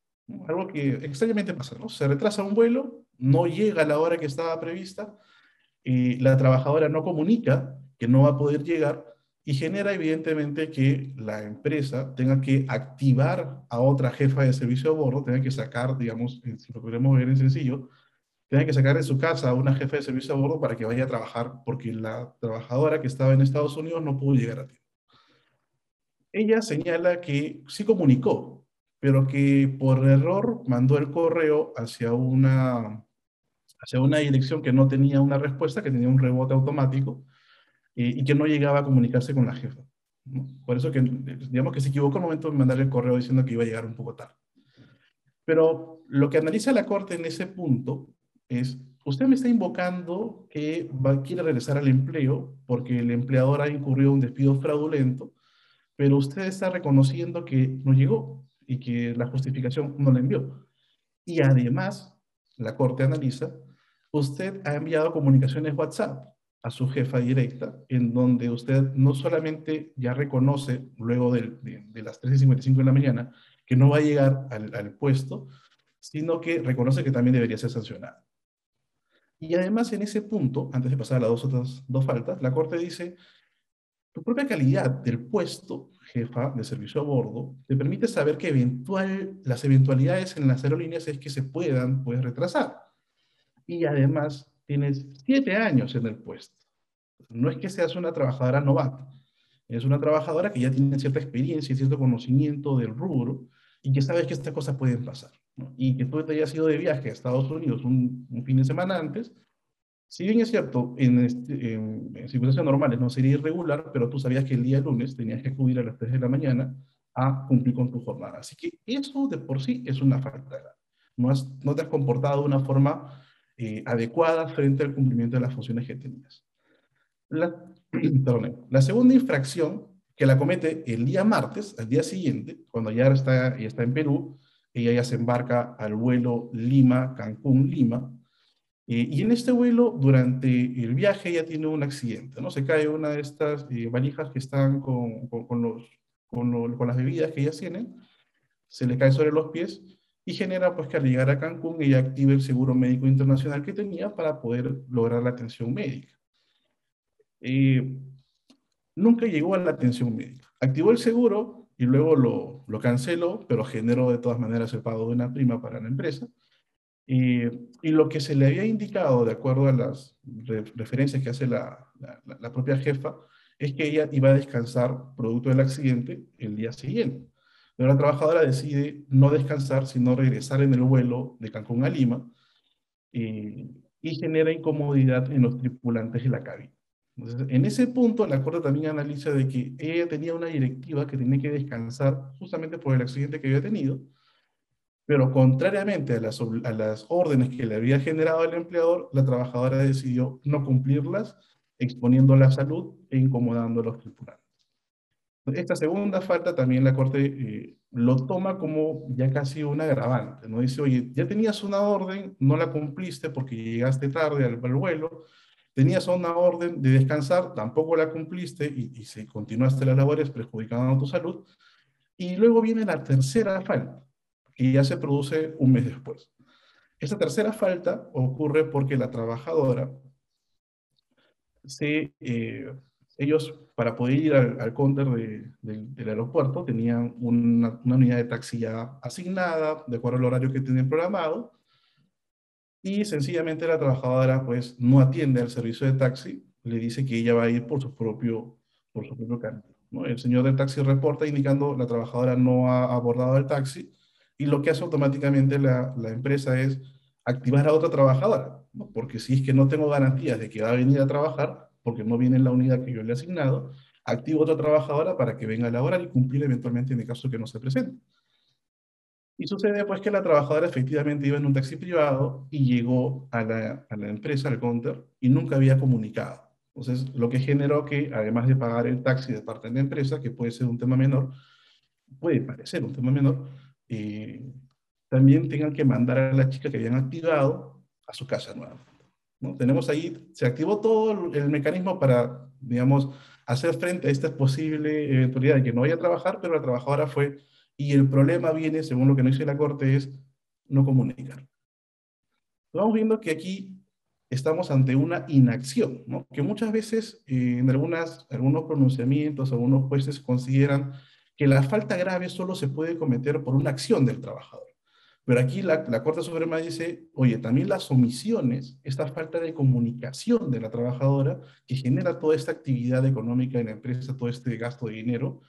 Algo que extrañamente pasa, ¿no? Se retrasa un vuelo, no llega a la hora que estaba prevista, la trabajadora no comunica que no va a poder llegar y genera evidentemente que la empresa tenga que activar a otra jefa de servicio a bordo, tenga que sacar, digamos, si lo queremos ver en sencillo, tenga que sacar de su casa a una jefa de servicio a bordo para que vaya a trabajar, porque la trabajadora que estaba en Estados Unidos no pudo llegar a tiempo. Ella señala que sí comunicó, pero que por error mandó el correo hacia una, hacia una dirección que no tenía una respuesta, que tenía un rebote automático, eh, y que no llegaba a comunicarse con la jefa. Por eso que, digamos que se equivocó el momento de mandar el correo diciendo que iba a llegar un poco tarde. Pero lo que analiza la Corte en ese punto es, usted me está invocando que va, quiere regresar al empleo porque el empleador ha incurrido un despido fraudulento, pero usted está reconociendo que no llegó y que la justificación no la envió. Y además, la Corte analiza, usted ha enviado comunicaciones WhatsApp a su jefa directa, en donde usted no solamente ya reconoce, luego de, de, las 3.55 de la mañana, que no va a llegar al, puesto, sino que reconoce que también debería ser sancionado. Y además en ese punto, antes de pasar a las dos otras dos faltas, la Corte dice, tu propia calidad del puesto, jefa de servicio a bordo, te permite saber que eventual, las eventualidades en las aerolíneas es que se puedan puedes retrasar. Y además tienes siete años en el puesto. No es que seas una trabajadora novata, es una trabajadora que ya tiene cierta experiencia y cierto conocimiento del rubro y que sabes que estas cosas pueden pasar. ¿no? Y que tú te hayas ido de viaje a Estados Unidos un, un fin de semana antes, si bien es cierto, en, este, en, en, circunstancias normales no sería irregular, pero tú sabías que el día lunes tenías que acudir a las 3 de la mañana a cumplir con tu jornada. Así que eso de por sí es una falta. No, has, no te has comportado de una forma eh, adecuada frente al cumplimiento de las funciones que tenías. La, la segunda infracción que la comete el día martes, al día siguiente, cuando ya está, ya está en Perú, ella ya se embarca al vuelo Lima-Cancún-Lima, eh, y en este vuelo, durante el viaje, ella tiene un accidente, ¿no? Se cae una de estas eh, valijas que están con, con, con los, con, lo, con las bebidas que ellas tienen, se le cae sobre los pies, y genera pues que al llegar a Cancún ella active el seguro médico internacional que tenía para poder lograr la atención médica. Eh, nunca llegó a la atención médica. Activó el seguro y luego lo, lo, canceló, pero generó de todas maneras el pago de una prima para la empresa. Eh, y lo que se le había indicado, de acuerdo a las re referencias que hace la, la propia jefa, es que ella iba a descansar producto del accidente el día siguiente. Pero la trabajadora decide no descansar, sino regresar en el vuelo de Cancún a Lima eh, y genera incomodidad en los tripulantes de la cabina. Entonces, en ese punto, la Corte también analiza de que ella tenía una directiva que tenía que descansar justamente por el accidente que había tenido, pero contrariamente a las, a las órdenes que le había generado el empleador, la trabajadora decidió no cumplirlas, exponiendo la salud e incomodando a los tripulantes. Esta segunda falta también la Corte eh, lo toma como ya casi un agravante, ¿no? Dice, oye, ya tenías una orden, no la cumpliste porque llegaste tarde al, al vuelo, tenías una orden de descansar, tampoco la cumpliste y, y si continuaste las labores perjudicando tu salud. Y luego viene la tercera falta, que ya se produce un mes después. Esta tercera falta ocurre porque la trabajadora se... Eh, ellos, para poder ir al, al counter de, de, del aeropuerto, tenían una, una, unidad de taxi ya asignada, de acuerdo al horario que tenían programado, y sencillamente la trabajadora pues no atiende al servicio de taxi, le dice que ella va a ir por su propio, por su propio camino. ¿no? El señor del taxi reporta indicando la trabajadora no ha abordado el taxi, y lo que hace automáticamente la, empresa es activar a otra trabajadora, porque si es que no tengo garantías de que va a venir a trabajar, porque no viene en la unidad que yo le he asignado, activo otra trabajadora para que venga a laborar y cumplir eventualmente en el caso que no se presente. Y sucede pues que la trabajadora efectivamente iba en un taxi privado y llegó a la, a la empresa, al counter, y nunca había comunicado. Entonces, lo que generó que, además de pagar el taxi de parte de la empresa, que puede ser un tema menor, puede parecer un tema menor, eh, también tengan que mandar a la chica que habían activado a su casa nueva. Tenemos ahí, se activó todo el mecanismo para, digamos, hacer frente a esta posible eventualidad de que no vaya a trabajar, pero la trabajadora fue, y el problema viene, según lo que nos dice la Corte, es no comunicar. Vamos viendo que aquí estamos ante una inacción, que muchas veces eh, en algunas, algunos pronunciamientos, algunos jueces consideran que la falta grave solo se puede cometer por una acción del trabajador. Pero aquí la, la, Corte Suprema dice, oye, también las omisiones, esta falta de comunicación de la trabajadora que genera toda esta actividad económica en la empresa, todo este gasto de dinero,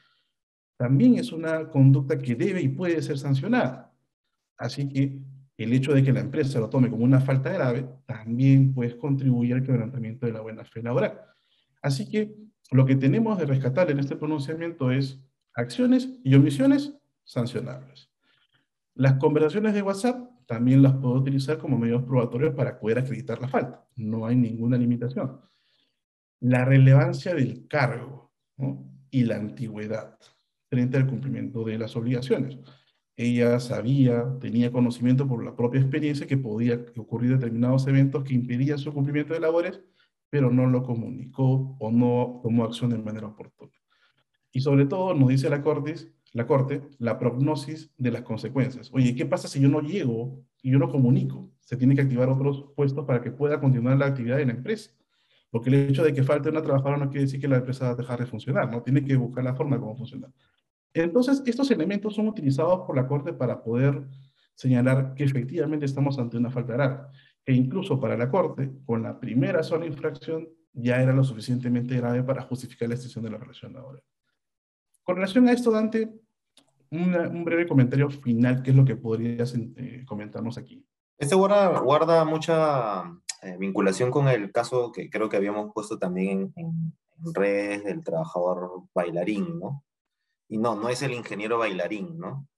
también es una conducta que debe y puede ser sancionada. Así que el hecho de que la empresa lo tome como una falta grave también puede contribuir al quebrantamiento de la buena fe laboral. Así que lo que tenemos de rescatar en este pronunciamiento es acciones y omisiones sancionables. Las conversaciones de WhatsApp también las puedo utilizar como medios probatorios para poder acreditar la falta. No hay ninguna limitación. La relevancia del cargo y la antigüedad frente al cumplimiento de las obligaciones ella sabía, tenía conocimiento por la propia experiencia que podía ocurrir determinados eventos que impedían su cumplimiento de labores, pero no lo comunicó o no tomó acción de manera oportuna. Y sobre todo nos dice la Corte, la Corte, la prognosis de las consecuencias. Oye, ¿qué pasa si yo no llego y yo no comunico? Se tiene que activar otros puestos para que pueda continuar la actividad en la empresa. Porque el hecho de que falte una trabajadora no quiere decir que la empresa va a dejar de funcionar, ¿no? Tiene que buscar la forma de cómo funcionar. Entonces, estos elementos son utilizados por la Corte para poder señalar que efectivamente estamos ante una falta grave, que incluso para la Corte, con la primera sola infracción, ya era lo suficientemente grave para justificar la extinción de la relación laboral. Con relación a esto, Dante, un breve comentario final, ¿qué es lo que podrías eh, comentarnos aquí? Este guarda, mucha eh, vinculación con el caso que creo que habíamos puesto también en, en redes del trabajador bailarín, ¿no? y no, no es el ingeniero bailarín, ¿no?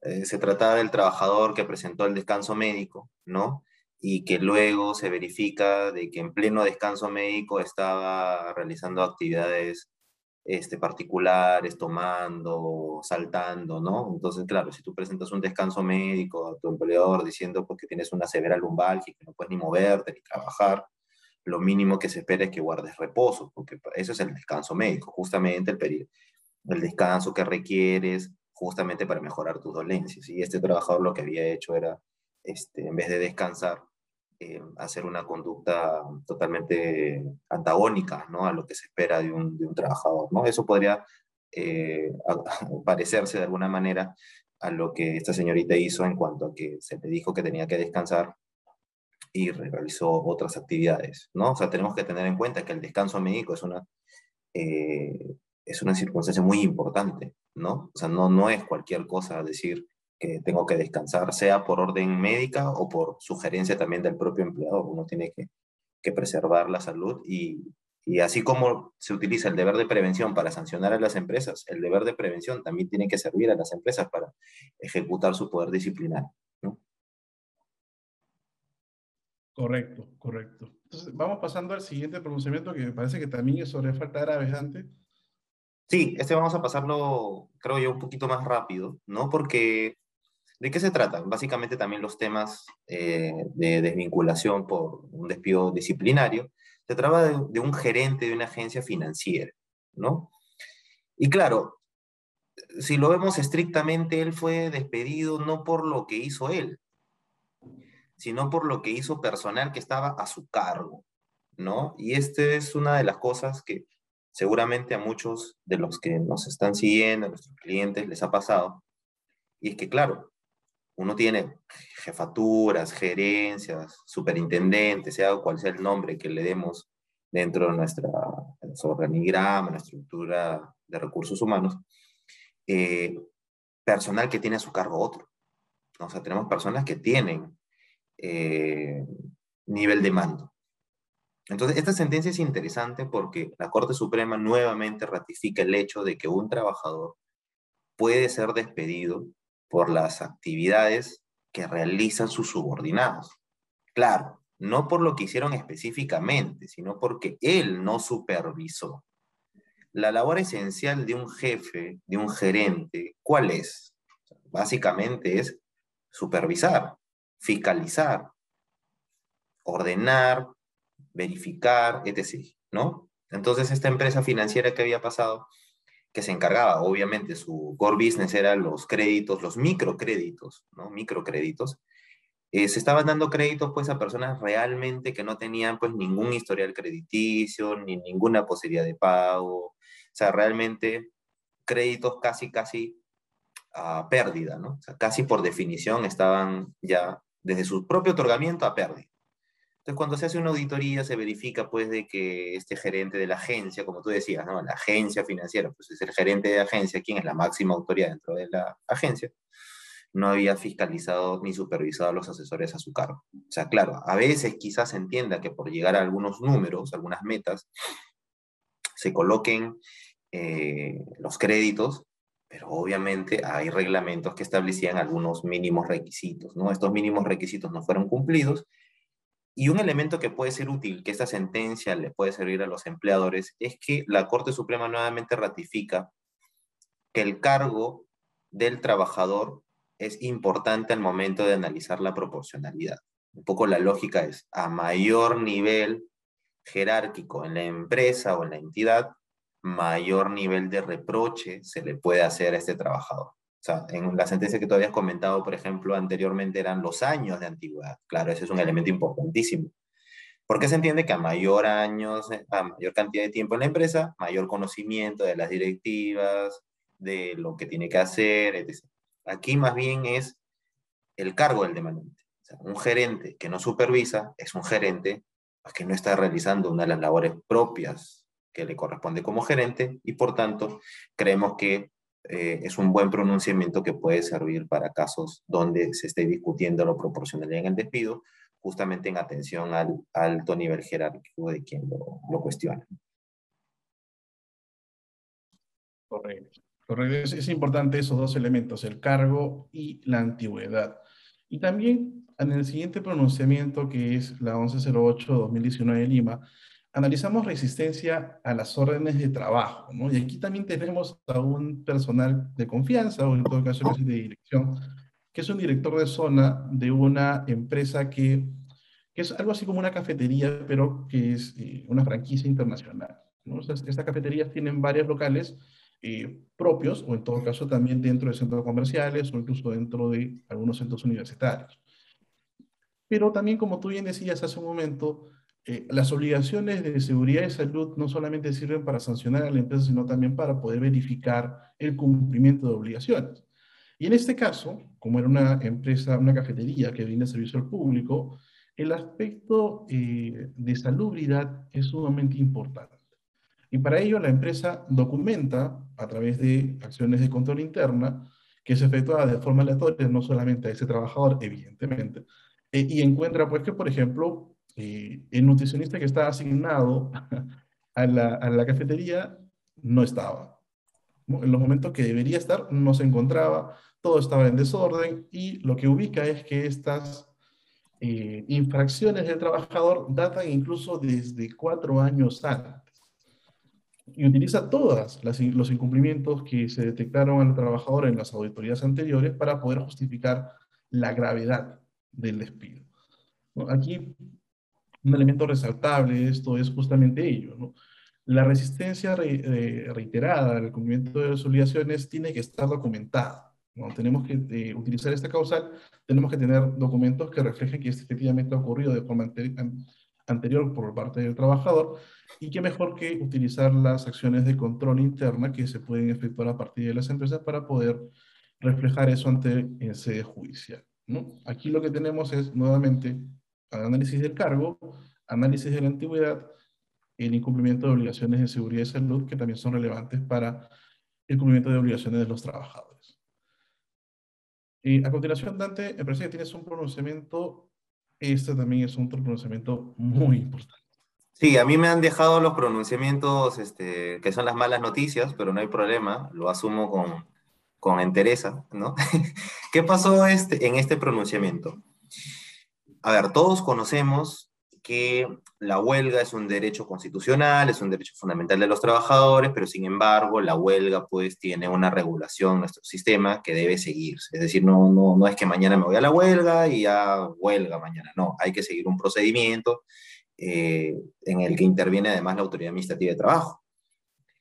Eh, se trataba del trabajador que presentó el descanso médico, ¿no? Y que luego se verifica de que en pleno descanso médico estaba realizando actividades este, particulares, tomando, saltando, ¿no? Entonces, claro, si tú presentas un descanso médico a tu empleador diciendo porque tienes una severa lumbalgia que no puedes ni moverte ni trabajar, lo mínimo que se espera es que guardes reposo, porque eso es el descanso médico, justamente el, periodo el descanso que requieres justamente para mejorar tus dolencias. Y este trabajador lo que había hecho era, este, en vez de descansar, eh, hacer una conducta totalmente antagónica ¿no? a lo que se espera de un, de un trabajador. ¿no? Eso podría eh, parecerse de alguna manera a lo que esta señorita hizo en cuanto a que se le dijo que tenía que descansar y realizó otras actividades, ¿no? O sea, tenemos que tener en cuenta que el descanso médico es una, eh, es una circunstancia muy importante, ¿no? O sea, no, no es cualquier cosa decir que tengo que descansar, sea por orden médica o por sugerencia también del propio empleador. Uno tiene que, que preservar la salud y, y, así como se utiliza el deber de prevención para sancionar a las empresas, el deber de prevención también tiene que servir a las empresas para ejecutar su poder disciplinario, ¿no? Correcto, correcto. Entonces, vamos pasando al siguiente pronunciamiento que me parece que también es sobre falta grave antes Sí, este vamos a pasarlo, creo yo, un poquito más rápido, ¿no? Porque, ¿de qué se trata? Básicamente también los temas eh, de desvinculación por un despido disciplinario. Se trata de, de, un gerente de una agencia financiera, ¿no? Y claro, si lo vemos estrictamente, él fue despedido no por lo que hizo él, sino por lo que hizo personal que estaba a su cargo, ¿no? Y esta es una de las cosas que seguramente a muchos de los que nos están siguiendo, a nuestros clientes, les ha pasado. Y es que, claro, uno tiene jefaturas, gerencias, superintendentes, sea cual sea el nombre que le demos dentro de nuestra, nuestro organigrama, nuestra estructura de recursos humanos, eh, personal que tiene a su cargo otro. O sea, tenemos personas que tienen eh, nivel de mando. Entonces, esta sentencia es interesante porque la Corte Suprema nuevamente ratifica el hecho de que un trabajador puede ser despedido por las actividades que realizan sus subordinados. Claro, no por lo que hicieron específicamente, sino porque él no supervisó. La labor esencial de un jefe, de un gerente, ¿cuál es? Básicamente es supervisar, fiscalizar, ordenar verificar, etc., ¿no? Entonces, esta empresa financiera que había pasado, que se encargaba, obviamente, su core business eran los créditos, los microcréditos, ¿no? Microcréditos. Eh, se estaban dando créditos, pues, a personas realmente que no tenían, pues, ningún historial crediticio, ni ninguna posibilidad de pago. O sea, realmente créditos casi, casi a pérdida, ¿no? O sea, casi por definición estaban ya desde su propio otorgamiento a pérdida. Entonces, cuando se hace una auditoría, se verifica, pues, de que este gerente de la agencia, como tú decías, ¿no? La agencia financiera, pues es el gerente de agencia, quien es la máxima autoridad dentro de la agencia, no había fiscalizado ni supervisado a los asesores a su cargo. O sea, claro, a veces quizás se entienda que por llegar a algunos números, algunas metas, se coloquen eh, los créditos, pero obviamente hay reglamentos que establecían algunos mínimos requisitos, ¿no? Estos mínimos requisitos no fueron cumplidos y un elemento que puede ser útil, que esta sentencia le puede servir a los empleadores, es que la Corte Suprema nuevamente ratifica que el cargo del trabajador es importante al momento de analizar la proporcionalidad. Un poco la lógica es, a mayor nivel jerárquico en la empresa o en la entidad, mayor nivel de reproche se le puede hacer a este trabajador. Sea, en la sentencia que tú habías comentado, por ejemplo, anteriormente eran los años de antigüedad. Claro, ese es un elemento importantísimo. Porque se entiende que a mayor años, a mayor cantidad de tiempo en la empresa, mayor conocimiento de las directivas, de lo que tiene que hacer, etc. Aquí más bien es el cargo del demandante. O sea, un gerente que no supervisa es un gerente pues, que no está realizando una de las labores propias que le corresponde como gerente y por tanto creemos que eh, es un buen pronunciamiento que puede servir para casos donde se esté discutiendo lo proporcional en el despido, justamente en atención al alto nivel jerárquico de quien lo, lo cuestiona. Correcto. Correcto. Es, importante esos dos elementos, el cargo y la antigüedad. Y también en el siguiente pronunciamiento, que es la 1108-2019 de Lima, analizamos resistencia a las órdenes de trabajo, ¿no? Y aquí también tenemos a un personal de confianza, o en todo caso de dirección, que es un director de zona de una empresa que, que es algo así como una cafetería, pero que es eh, una franquicia internacional. ¿no? estas cafeterías tienen varios locales eh, propios, o en todo caso también dentro de centros comerciales, o incluso dentro de algunos centros universitarios. Pero también, como tú bien decías hace un momento, eh, las obligaciones de seguridad y salud no solamente sirven para sancionar a la empresa, sino también para poder verificar el cumplimiento de obligaciones. Y en este caso, como era una empresa, una cafetería que brinda servicio al público, el aspecto eh, de salubridad es sumamente importante. Y para ello la empresa documenta a través de acciones de control interna que se efectúa de forma aleatoria, no solamente a ese trabajador, evidentemente, eh, y encuentra pues que, por ejemplo, eh, el nutricionista que estaba asignado a la, a la cafetería no estaba. En los momentos que debería estar, no se encontraba, todo estaba en desorden y lo que ubica es que estas eh, infracciones del trabajador datan incluso desde cuatro años antes. Y utiliza todos los incumplimientos que se detectaron al trabajador en las auditorías anteriores para poder justificar la gravedad del despido. Aquí un elemento resaltable de esto es justamente ello. La resistencia eh, reiterada al cumplimiento de las obligaciones tiene que estar documentada. ¿no? Tenemos que eh, utilizar esta causal, tenemos que tener documentos que reflejen que esto efectivamente ha ocurrido de forma anterior por parte del trabajador y que mejor que utilizar las acciones de control interna que se pueden efectuar a partir de las empresas para poder reflejar eso ante el sede judicial. Aquí lo que tenemos es nuevamente análisis del cargo, análisis de la antigüedad, el incumplimiento de obligaciones de seguridad y salud, que también son relevantes para el cumplimiento de obligaciones de los trabajadores. Y a continuación, Dante, me parece que tienes un pronunciamiento, este también es un pronunciamiento muy importante. Sí, a mí me han dejado los pronunciamientos este, que son las malas noticias, pero no hay problema, lo asumo con, con entereza, ¿no? ¿Qué pasó este, en este pronunciamiento? A ver, todos conocemos que la huelga es un derecho constitucional, es un derecho fundamental de los trabajadores, pero sin embargo la huelga pues tiene una regulación en nuestro sistema que debe seguirse. Es decir, no, no, no es que mañana me voy a la huelga y ya huelga mañana, no, hay que seguir un procedimiento eh, en el que interviene además la autoridad administrativa de trabajo.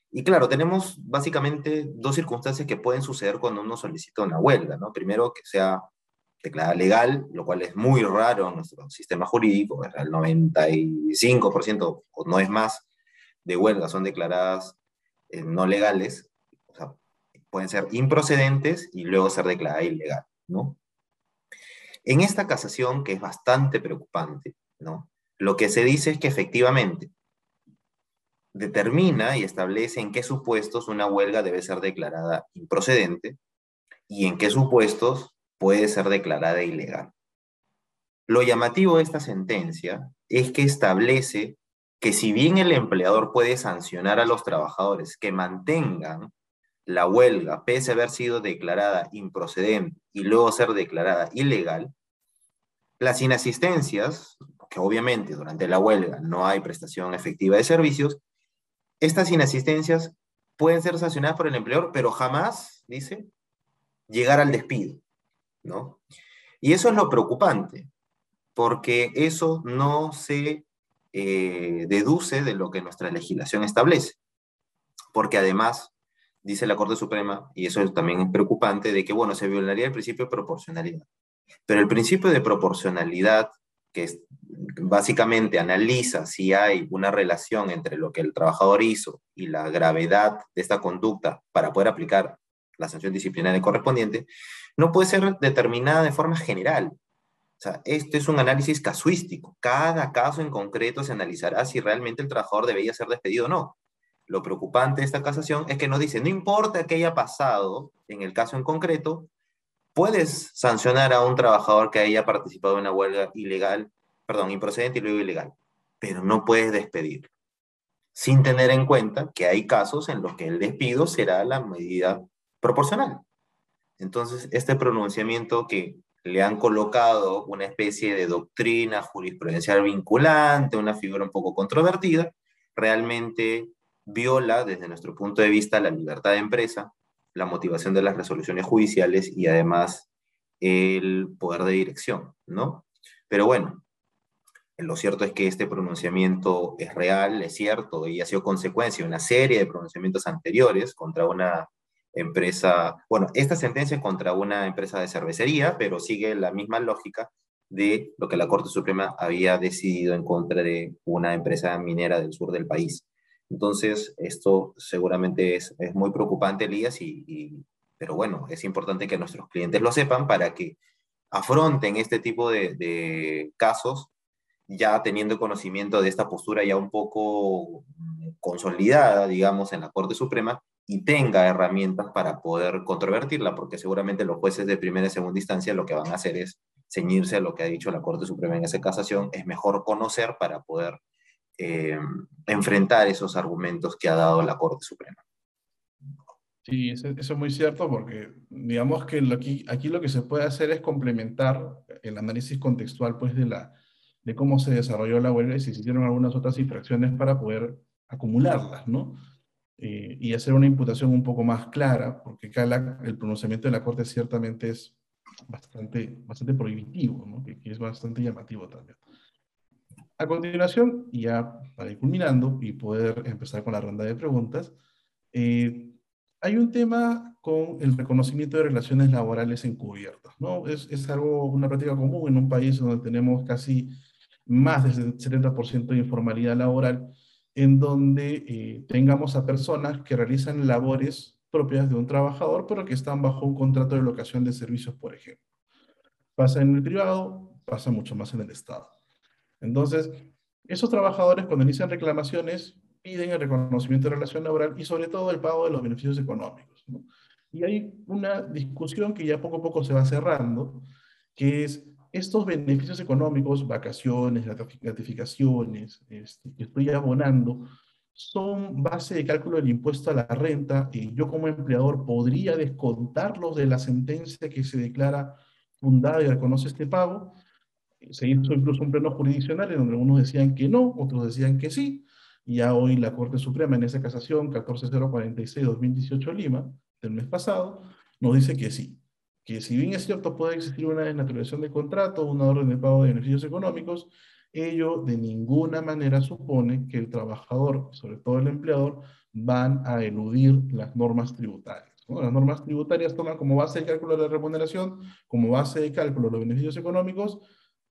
Y claro, tenemos básicamente dos circunstancias que pueden suceder cuando uno solicita una huelga, ¿no? Primero, que sea declarada legal, lo cual es muy raro en nuestro sistema jurídico, el 95% o no es más de huelgas son declaradas eh, no legales, o sea, pueden ser improcedentes y luego ser declarada ilegal, ¿no? En esta casación, que es bastante preocupante, ¿no? Lo que se dice es que efectivamente determina y establece en qué supuestos una huelga debe ser declarada improcedente y en qué supuestos puede ser declarada ilegal. Lo llamativo de esta sentencia es que establece que si bien el empleador puede sancionar a los trabajadores que mantengan la huelga pese a haber sido declarada improcedente y luego ser declarada ilegal, las inasistencias, que obviamente durante la huelga no hay prestación efectiva de servicios, estas inasistencias pueden ser sancionadas por el empleador, pero jamás, dice, llegar al despido, ¿no? Y eso es lo preocupante, porque eso no se eh, deduce de lo que nuestra legislación establece. Porque además, dice la Corte Suprema, y eso también es preocupante, de que, bueno, se violaría el principio de proporcionalidad. Pero el principio de proporcionalidad que básicamente analiza si hay una relación entre lo que el trabajador hizo y la gravedad de esta conducta para poder aplicar la sanción disciplinaria correspondiente, no puede ser determinada de forma general. O sea, este es un análisis casuístico. Cada caso en concreto se analizará si realmente el trabajador debería ser despedido o no. Lo preocupante de esta casación es que nos dice, no importa qué haya pasado en el caso en concreto, puedes sancionar a un trabajador que haya participado en una huelga ilegal, perdón, improcedente y luego ilegal, pero no puedes despedir, sin tener en cuenta que hay casos en los que el despido será la medida proporcional. Entonces, este pronunciamiento que le han colocado una especie de doctrina jurisprudencial vinculante, una figura un poco controvertida, realmente viola desde nuestro punto de vista la libertad de empresa, la motivación de las resoluciones judiciales y además el poder de dirección, ¿no? Pero bueno, lo cierto es que este pronunciamiento es real, es cierto, y ha sido consecuencia de una serie de pronunciamientos anteriores contra una empresa, bueno, esta sentencia es contra una empresa de cervecería, pero sigue la misma lógica de lo que la Corte Suprema había decidido en contra de una empresa minera del sur del país. Entonces, esto seguramente es, muy preocupante, Elías, y, pero bueno, es importante que nuestros clientes lo sepan para que afronten este tipo de, casos ya teniendo conocimiento de esta postura ya un poco consolidada, digamos, en la Corte Suprema y tenga herramientas para poder controvertirla, porque seguramente los jueces de primera y segunda instancia lo que van a hacer es ceñirse a lo que ha dicho la Corte Suprema en esa casación, es mejor conocer para poder eh, enfrentar esos argumentos que ha dado la Corte Suprema. Sí, eso, es muy cierto porque digamos que aquí, aquí lo que se puede hacer es complementar el análisis contextual pues, de, la, de cómo se desarrolló la huelga y si se hicieron algunas otras infracciones para poder acumularlas, ¿no? Eh, y hacer una imputación un poco más clara, porque acá el pronunciamiento de la Corte ciertamente es bastante, bastante prohibitivo, ¿no? que es bastante llamativo también. A continuación, ya para ir culminando y poder empezar con la ronda de preguntas, eh, hay un tema con el reconocimiento de relaciones laborales encubiertas, ¿no? Es, es, algo, una práctica común en un país donde tenemos casi más del 70% de informalidad laboral, en donde eh, tengamos a personas que realizan labores propias de un trabajador, pero que están bajo un contrato de locación de servicios, por ejemplo. Pasa en el privado, pasa mucho más en el Estado. Entonces, esos trabajadores cuando inician reclamaciones piden el reconocimiento de relación laboral y sobre todo el pago de los beneficios económicos. Y hay una discusión que ya poco a poco se va cerrando, que es estos beneficios económicos, vacaciones, gratificaciones, este, que estoy abonando, son base de cálculo del impuesto a la renta y yo como empleador podría descontarlos de la sentencia que se declara fundada y reconoce este pago. Se hizo incluso un pleno jurisdiccional en donde algunos decían que no, otros decían que sí, ya hoy la Corte Suprema en esa casación 14046-2018 Lima, del mes pasado, nos dice que sí, que si bien es cierto puede existir una desnaturalización de contrato, una orden de pago de beneficios económicos, ello de ninguna manera supone que el trabajador, sobre todo el empleador, van a eludir las normas tributarias. Las normas tributarias toman como base de cálculo de la remuneración, como base de cálculo los beneficios económicos,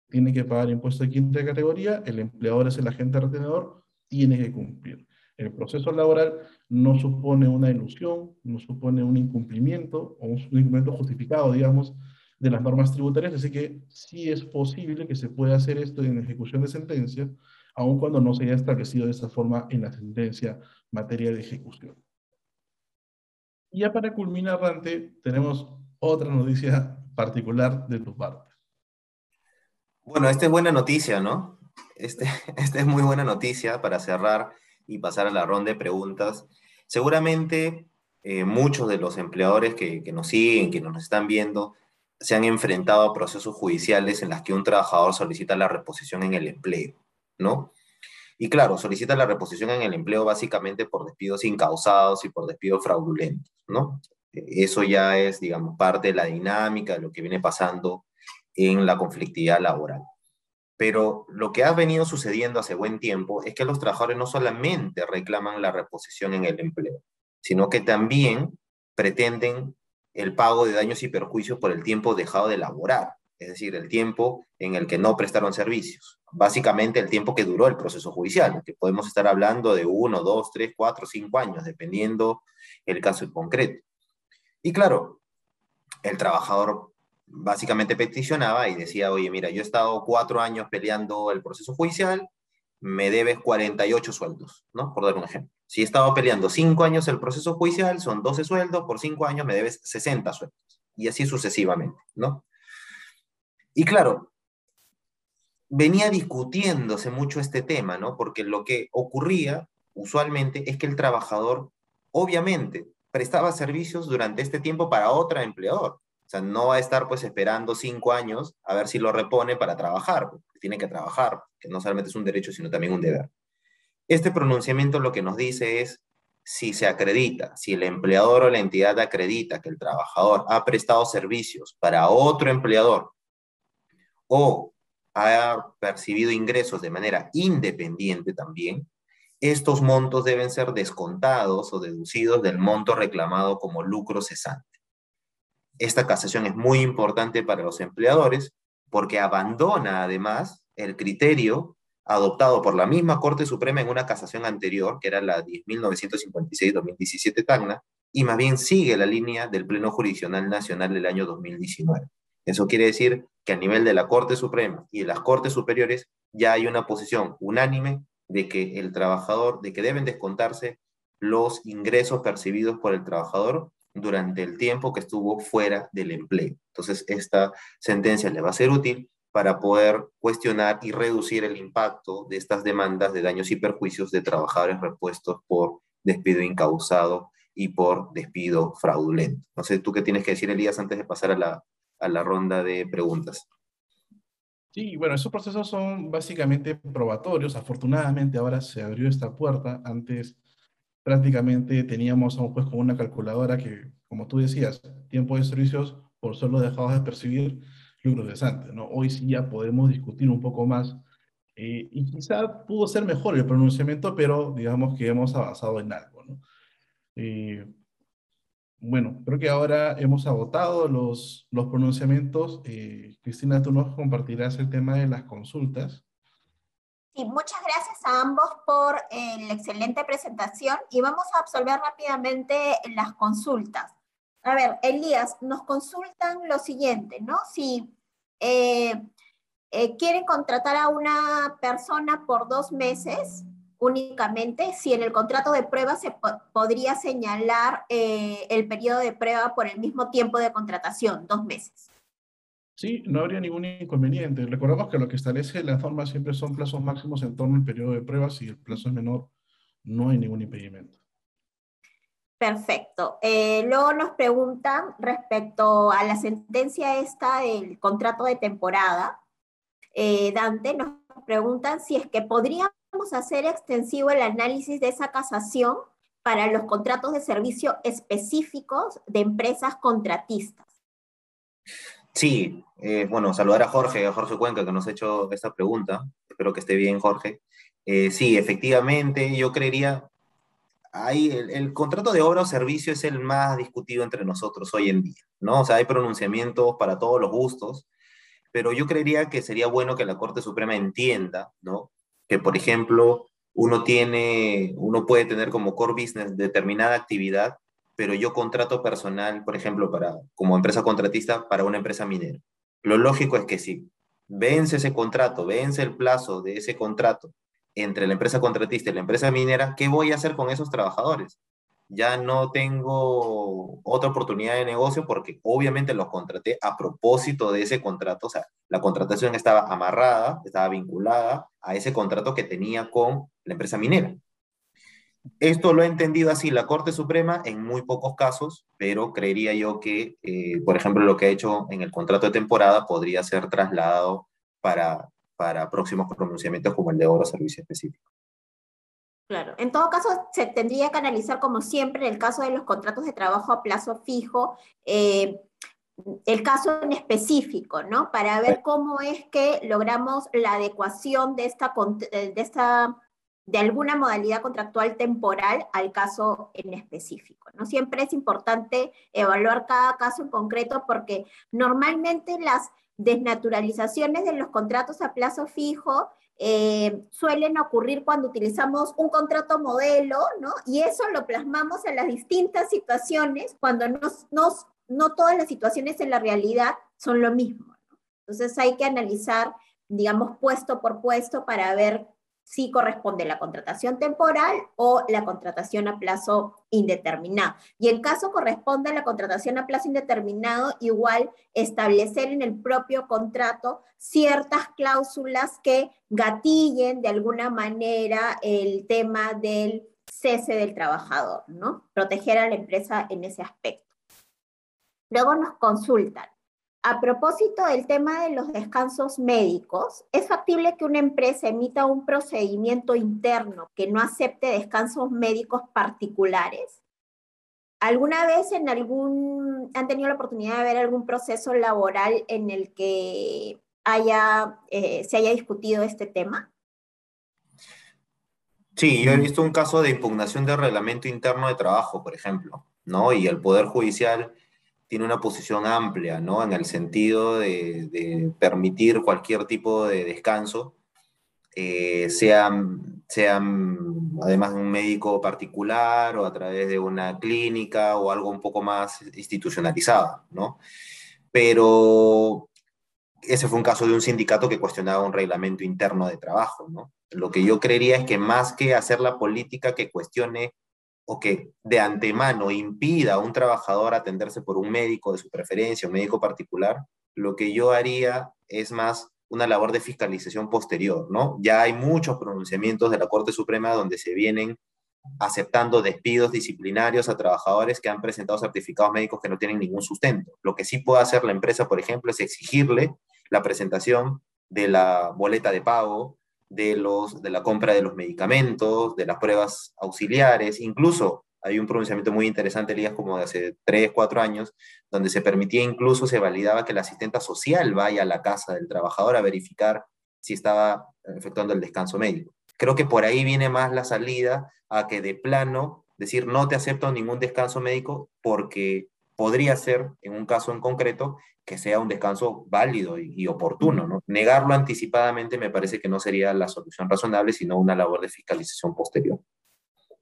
tiene que pagar impuestos de quinta categoría, el empleador es el agente retenedor, tiene que cumplir. El proceso laboral no supone una ilusión, no supone un incumplimiento o un incumplimiento justificado, digamos, de las normas tributarias, así que sí es posible que se pueda hacer esto en ejecución de sentencia, aun cuando no se haya establecido de esta forma en la sentencia materia de ejecución. Y ya para culminar, Dante, tenemos otra noticia particular de tu parte. Bueno, esta es buena noticia, ¿no? Este, esta es muy buena noticia para cerrar y pasar a la ronda de preguntas. Seguramente eh, muchos de los empleadores que, que nos siguen, que nos están viendo, se han enfrentado a procesos judiciales en las que un trabajador solicita la reposición en el empleo, ¿no? Y claro, solicita la reposición en el empleo básicamente por despidos incausados y por despidos fraudulentos, ¿no? Eso ya es, digamos, parte de la dinámica de lo que viene pasando en la conflictividad laboral. Pero lo que ha venido sucediendo hace buen tiempo es que los trabajadores no solamente reclaman la reposición en el empleo, sino que también pretenden el pago de daños y perjuicios por el tiempo dejado de laborar, es decir, el tiempo en el que no prestaron servicios. Básicamente el tiempo que duró el proceso judicial, que podemos estar hablando de uno, dos, tres, cuatro, cinco años, dependiendo el caso en concreto. Y claro, el trabajador básicamente peticionaba y decía, oye, mira, yo he estado cuatro años peleando el proceso judicial, me debes 48 sueldos, ¿no? Por dar un ejemplo. Si he estado peleando cinco años el proceso judicial, son 12 sueldos, por cinco años me debes 60 sueldos. Y así sucesivamente, ¿no? Y claro, venía discutiéndose mucho este tema, ¿no? Porque lo que ocurría usualmente es que el trabajador, obviamente, prestaba servicios durante este tiempo para otro empleador. Sea, no va a estar pues esperando cinco años a ver si lo repone para trabajar, porque tiene que trabajar, que no solamente es un derecho, sino también un deber. Este pronunciamiento lo que nos dice es si se acredita, si el empleador o la entidad acredita que el trabajador ha prestado servicios para otro empleador o ha percibido ingresos de manera independiente también, estos montos deben ser descontados o deducidos del monto reclamado como lucro cesante. Esta casación es muy importante para los empleadores porque abandona además el criterio adoptado por la misma Corte Suprema en una casación anterior, que era la 10.956-2017 Tacna, y más bien sigue la línea del Pleno Jurisdiccional Nacional del año 2019. Eso quiere decir que a nivel de la Corte Suprema y de las Cortes Superiores ya hay una posición unánime de que el trabajador, de que deben descontarse los ingresos percibidos por el trabajador durante el tiempo que estuvo fuera del empleo. Entonces, esta sentencia le va a ser útil para poder cuestionar y reducir el impacto de estas demandas de daños y perjuicios de trabajadores repuestos por despido incausado y por despido fraudulento. No sé, ¿tú qué tienes que decir, Elías, antes de pasar a la, a la ronda de preguntas? Sí, bueno, esos procesos son básicamente probatorios. Afortunadamente ahora se abrió esta puerta. Antes prácticamente teníamos a un juez con una calculadora que, como tú decías, tiempo de servicios por solo dejados de percibir lucro cesante. ¿no? Hoy sí ya podemos discutir un poco más eh, y quizá pudo ser mejor el pronunciamiento, pero digamos que hemos avanzado en algo. ¿no? Eh, bueno, creo que ahora hemos agotado los, los pronunciamientos. Eh, Cristina, tú nos compartirás el tema de las consultas. Sí, muchas gracias a ambos por la excelente presentación y vamos a absolver rápidamente las consultas. A ver, Elías, nos consultan lo siguiente, ¿no? Si eh, eh, quieren contratar a una persona por dos meses únicamente, si en el contrato de prueba se podría señalar eh, el periodo de prueba por el mismo tiempo de contratación, dos meses. Sí, no habría ningún inconveniente. Recordemos que lo que establece la norma siempre son plazos máximos en torno al periodo de prueba. Si el plazo es menor, no hay ningún impedimento. Perfecto. Eh, luego nos preguntan respecto a la sentencia esta del contrato de temporada. Eh, Dante, nos preguntan si es que podríamos hacer extensivo el análisis de esa casación para los contratos de servicio específicos de empresas contratistas. Sí, eh, bueno, saludar a Jorge, a Jorge Cuenca, que nos ha hecho esta pregunta. espero que esté bien, Jorge. Eh, sí, efectivamente, yo creería, ahí el, contrato de obra o servicio es el más discutido entre nosotros hoy en día, ¿no? O sea, hay pronunciamientos para todos los gustos, pero yo creería que sería bueno que la Corte Suprema entienda, ¿no? Que, por ejemplo, uno tiene, uno puede tener como core business determinada actividad, pero yo contrato personal, por ejemplo, para, como empresa contratista para una empresa minera. Lo lógico es que si vence ese contrato, vence el plazo de ese contrato entre la empresa contratista y la empresa minera, ¿qué voy a hacer con esos trabajadores? Ya no tengo otra oportunidad de negocio porque obviamente los contraté a propósito de ese contrato, o sea, la contratación estaba amarrada, estaba vinculada a ese contrato que tenía con la empresa minera. Esto lo ha entendido así la Corte Suprema en muy pocos casos, pero creería yo que, eh, por ejemplo, lo que ha hecho en el contrato de temporada podría ser trasladado para, para próximos pronunciamientos como el de oro servicio específico. Claro, en todo caso se tendría que analizar como siempre en el caso de los contratos de trabajo a plazo fijo, eh, el caso en específico, ¿no? Para ver cómo es que logramos la adecuación de esta, de esta de alguna modalidad contractual temporal al caso en específico. ¿no? Siempre es importante evaluar cada caso en concreto porque normalmente las desnaturalizaciones de los contratos a plazo fijo eh, suelen ocurrir cuando utilizamos un contrato modelo, ¿no? Y eso lo plasmamos en las distintas situaciones cuando nos, nos, no todas las situaciones en la realidad son lo mismo. Entonces hay que analizar, digamos, puesto por puesto para ver si corresponde la contratación temporal o la contratación a plazo indeterminado. Y en caso corresponde la contratación a plazo indeterminado, igual establecer en el propio contrato ciertas cláusulas que gatillen de alguna manera el tema del cese del trabajador, ¿no? Proteger a la empresa en ese aspecto. Luego nos consultan. A propósito del tema de los descansos médicos, ¿es factible que una empresa emita un procedimiento interno que no acepte descansos médicos particulares? ¿Alguna vez en algún, han tenido la oportunidad de ver algún proceso laboral en el que haya, eh, se haya discutido este tema? Sí, yo he visto un caso de impugnación del reglamento interno de trabajo, por ejemplo, ¿no? Y el Poder Judicial tiene una posición amplia, ¿no? En el sentido de, permitir cualquier tipo de descanso, eh, sea, además de un médico particular o a través de una clínica o algo un poco más institucionalizado, ¿no? Pero ese fue un caso de un sindicato que cuestionaba un reglamento interno de trabajo, ¿no? Lo que yo creería es que más que hacer la política que cuestione o que de antemano impida a un trabajador atenderse por un médico de su preferencia, un médico particular, lo que yo haría es más una labor de fiscalización posterior, ¿no? Ya hay muchos pronunciamientos de la Corte Suprema donde se vienen aceptando despidos disciplinarios a trabajadores que han presentado certificados médicos que no tienen ningún sustento. Lo que sí puede hacer la empresa, por ejemplo, es exigirle la presentación de la boleta de pago, de, los, de la compra de los medicamentos, de las pruebas auxiliares, incluso hay un pronunciamiento muy interesante, Elías, como de hace 3, 4 años, donde se permitía incluso, se validaba que la asistenta social vaya a la casa del trabajador a verificar si estaba efectuando el descanso médico. Creo que por ahí viene más la salida a que de plano decir no te acepto ningún descanso médico porque podría ser, en un caso en concreto, que sea un descanso válido y, oportuno. ¿no? Negarlo anticipadamente me parece que no sería la solución razonable, sino una labor de fiscalización posterior.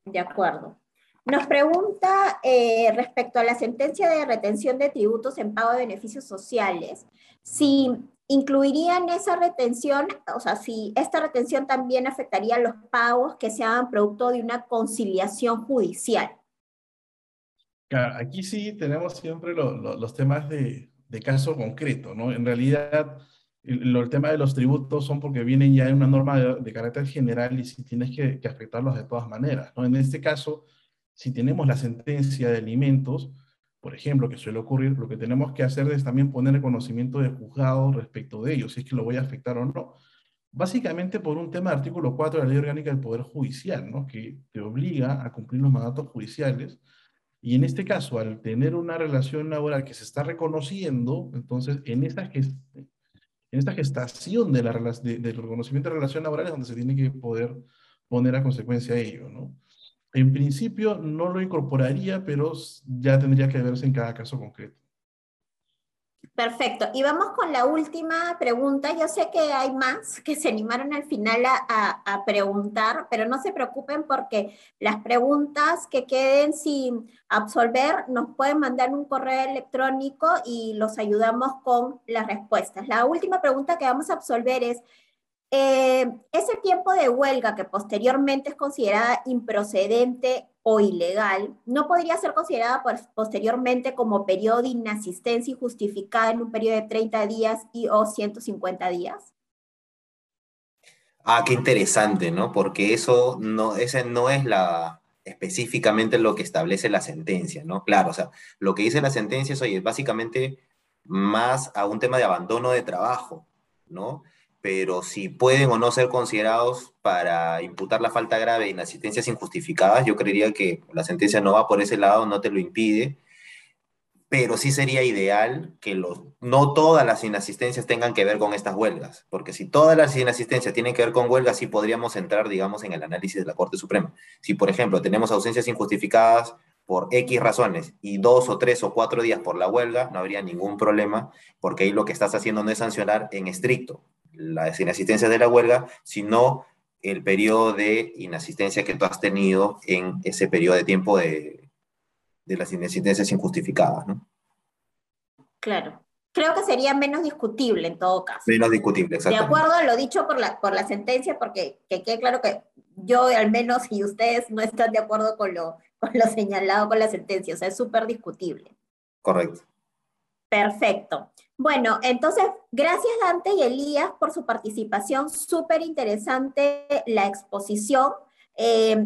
De acuerdo. Nos pregunta eh, respecto a la sentencia de retención de tributos en pago de beneficios sociales, si incluirían esa retención, o sea, si esta retención también afectaría los pagos que se hagan producto de una conciliación judicial. Aquí sí tenemos siempre los temas de, caso concreto, ¿no? En realidad, el, tema de los tributos son porque vienen ya en una norma de, carácter general y si tienes que, afectarlos de todas maneras, ¿no? En este caso, si tenemos la sentencia de alimentos, por ejemplo, que suele ocurrir, lo que tenemos que hacer es también poner el conocimiento de juzgado respecto de ello, si es que lo voy a afectar o no. Básicamente por un tema del artículo 4 de la Ley Orgánica del Poder Judicial, ¿no? que te obliga a cumplir los mandatos judiciales y en este caso, al tener una relación laboral que se está reconociendo, entonces en que en esta gestación de la, del reconocimiento de relaciones laborales donde se tiene que poder poner a consecuencia ello, ¿no? En principio no lo incorporaría, pero ya tendría que verse en cada caso concreto. Perfecto. Y vamos con la última pregunta. Yo sé que hay más que se animaron al final a, preguntar, pero no se preocupen porque las preguntas que queden sin absolver nos pueden mandar un correo electrónico y los ayudamos con las respuestas. La última pregunta que vamos a absolver es, eh, ese tiempo de huelga que posteriormente es considerada improcedente o ilegal, no podría ser considerada posteriormente como periodo de inasistencia injustificada en un periodo de 30 días y o 150 días? Ah, qué interesante, ¿no? Porque eso no, ese no es la específicamente lo que establece la sentencia, ¿no? Claro, o sea, lo que dice la sentencia es, oye, básicamente más a un tema de abandono de trabajo, ¿no? Pero si pueden o no ser considerados para imputar la falta grave de inasistencias injustificadas, yo creería que la sentencia no va por ese lado, no te lo impide, pero sí sería ideal que los, no todas las inasistencias tengan que ver con estas huelgas, porque si todas las inasistencias tienen que ver con huelgas, sí podríamos entrar, digamos, en el análisis de la Corte Suprema. Si, por ejemplo, tenemos ausencias injustificadas por X razones y dos o tres o cuatro días por la huelga, no habría ningún problema, porque ahí lo que estás haciendo no es sancionar en estricto, la inasistencia de la huelga, sino el periodo de inasistencia que tú has tenido en ese periodo de tiempo de, de las inasistencias injustificadas, ¿no? Claro. Creo que sería menos discutible en todo caso. Menos discutible, exactamente. De acuerdo a lo dicho por la, por la sentencia, porque que quede claro que yo al menos y ustedes no están de acuerdo con lo, con lo señalado con la sentencia, o sea, es súper discutible. Correcto. Perfecto. Bueno, entonces, gracias Dante y Elías por su participación. Súper interesante la exposición. Eh,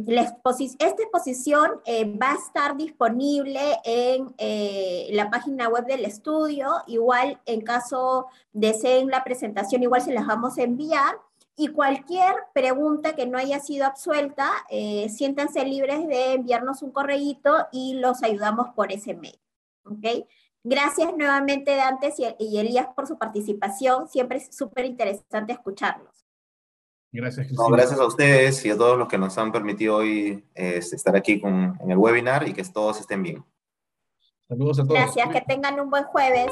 esta exposición eh, va a estar disponible en eh, la página web del estudio. Igual, en caso deseen la presentación, igual se las vamos a enviar. Y cualquier pregunta que no haya sido absuelta, siéntanse libres de enviarnos un correíto y los ayudamos por ese mail. ¿Ok? Gracias nuevamente, Dantes y, Elías, por su participación. Siempre es súper interesante escucharlos. Gracias, gracias a ustedes y a todos los que nos han permitido hoy estar aquí con, en el webinar y que todos estén bien. Saludos a todos. Gracias, que tengan un buen jueves.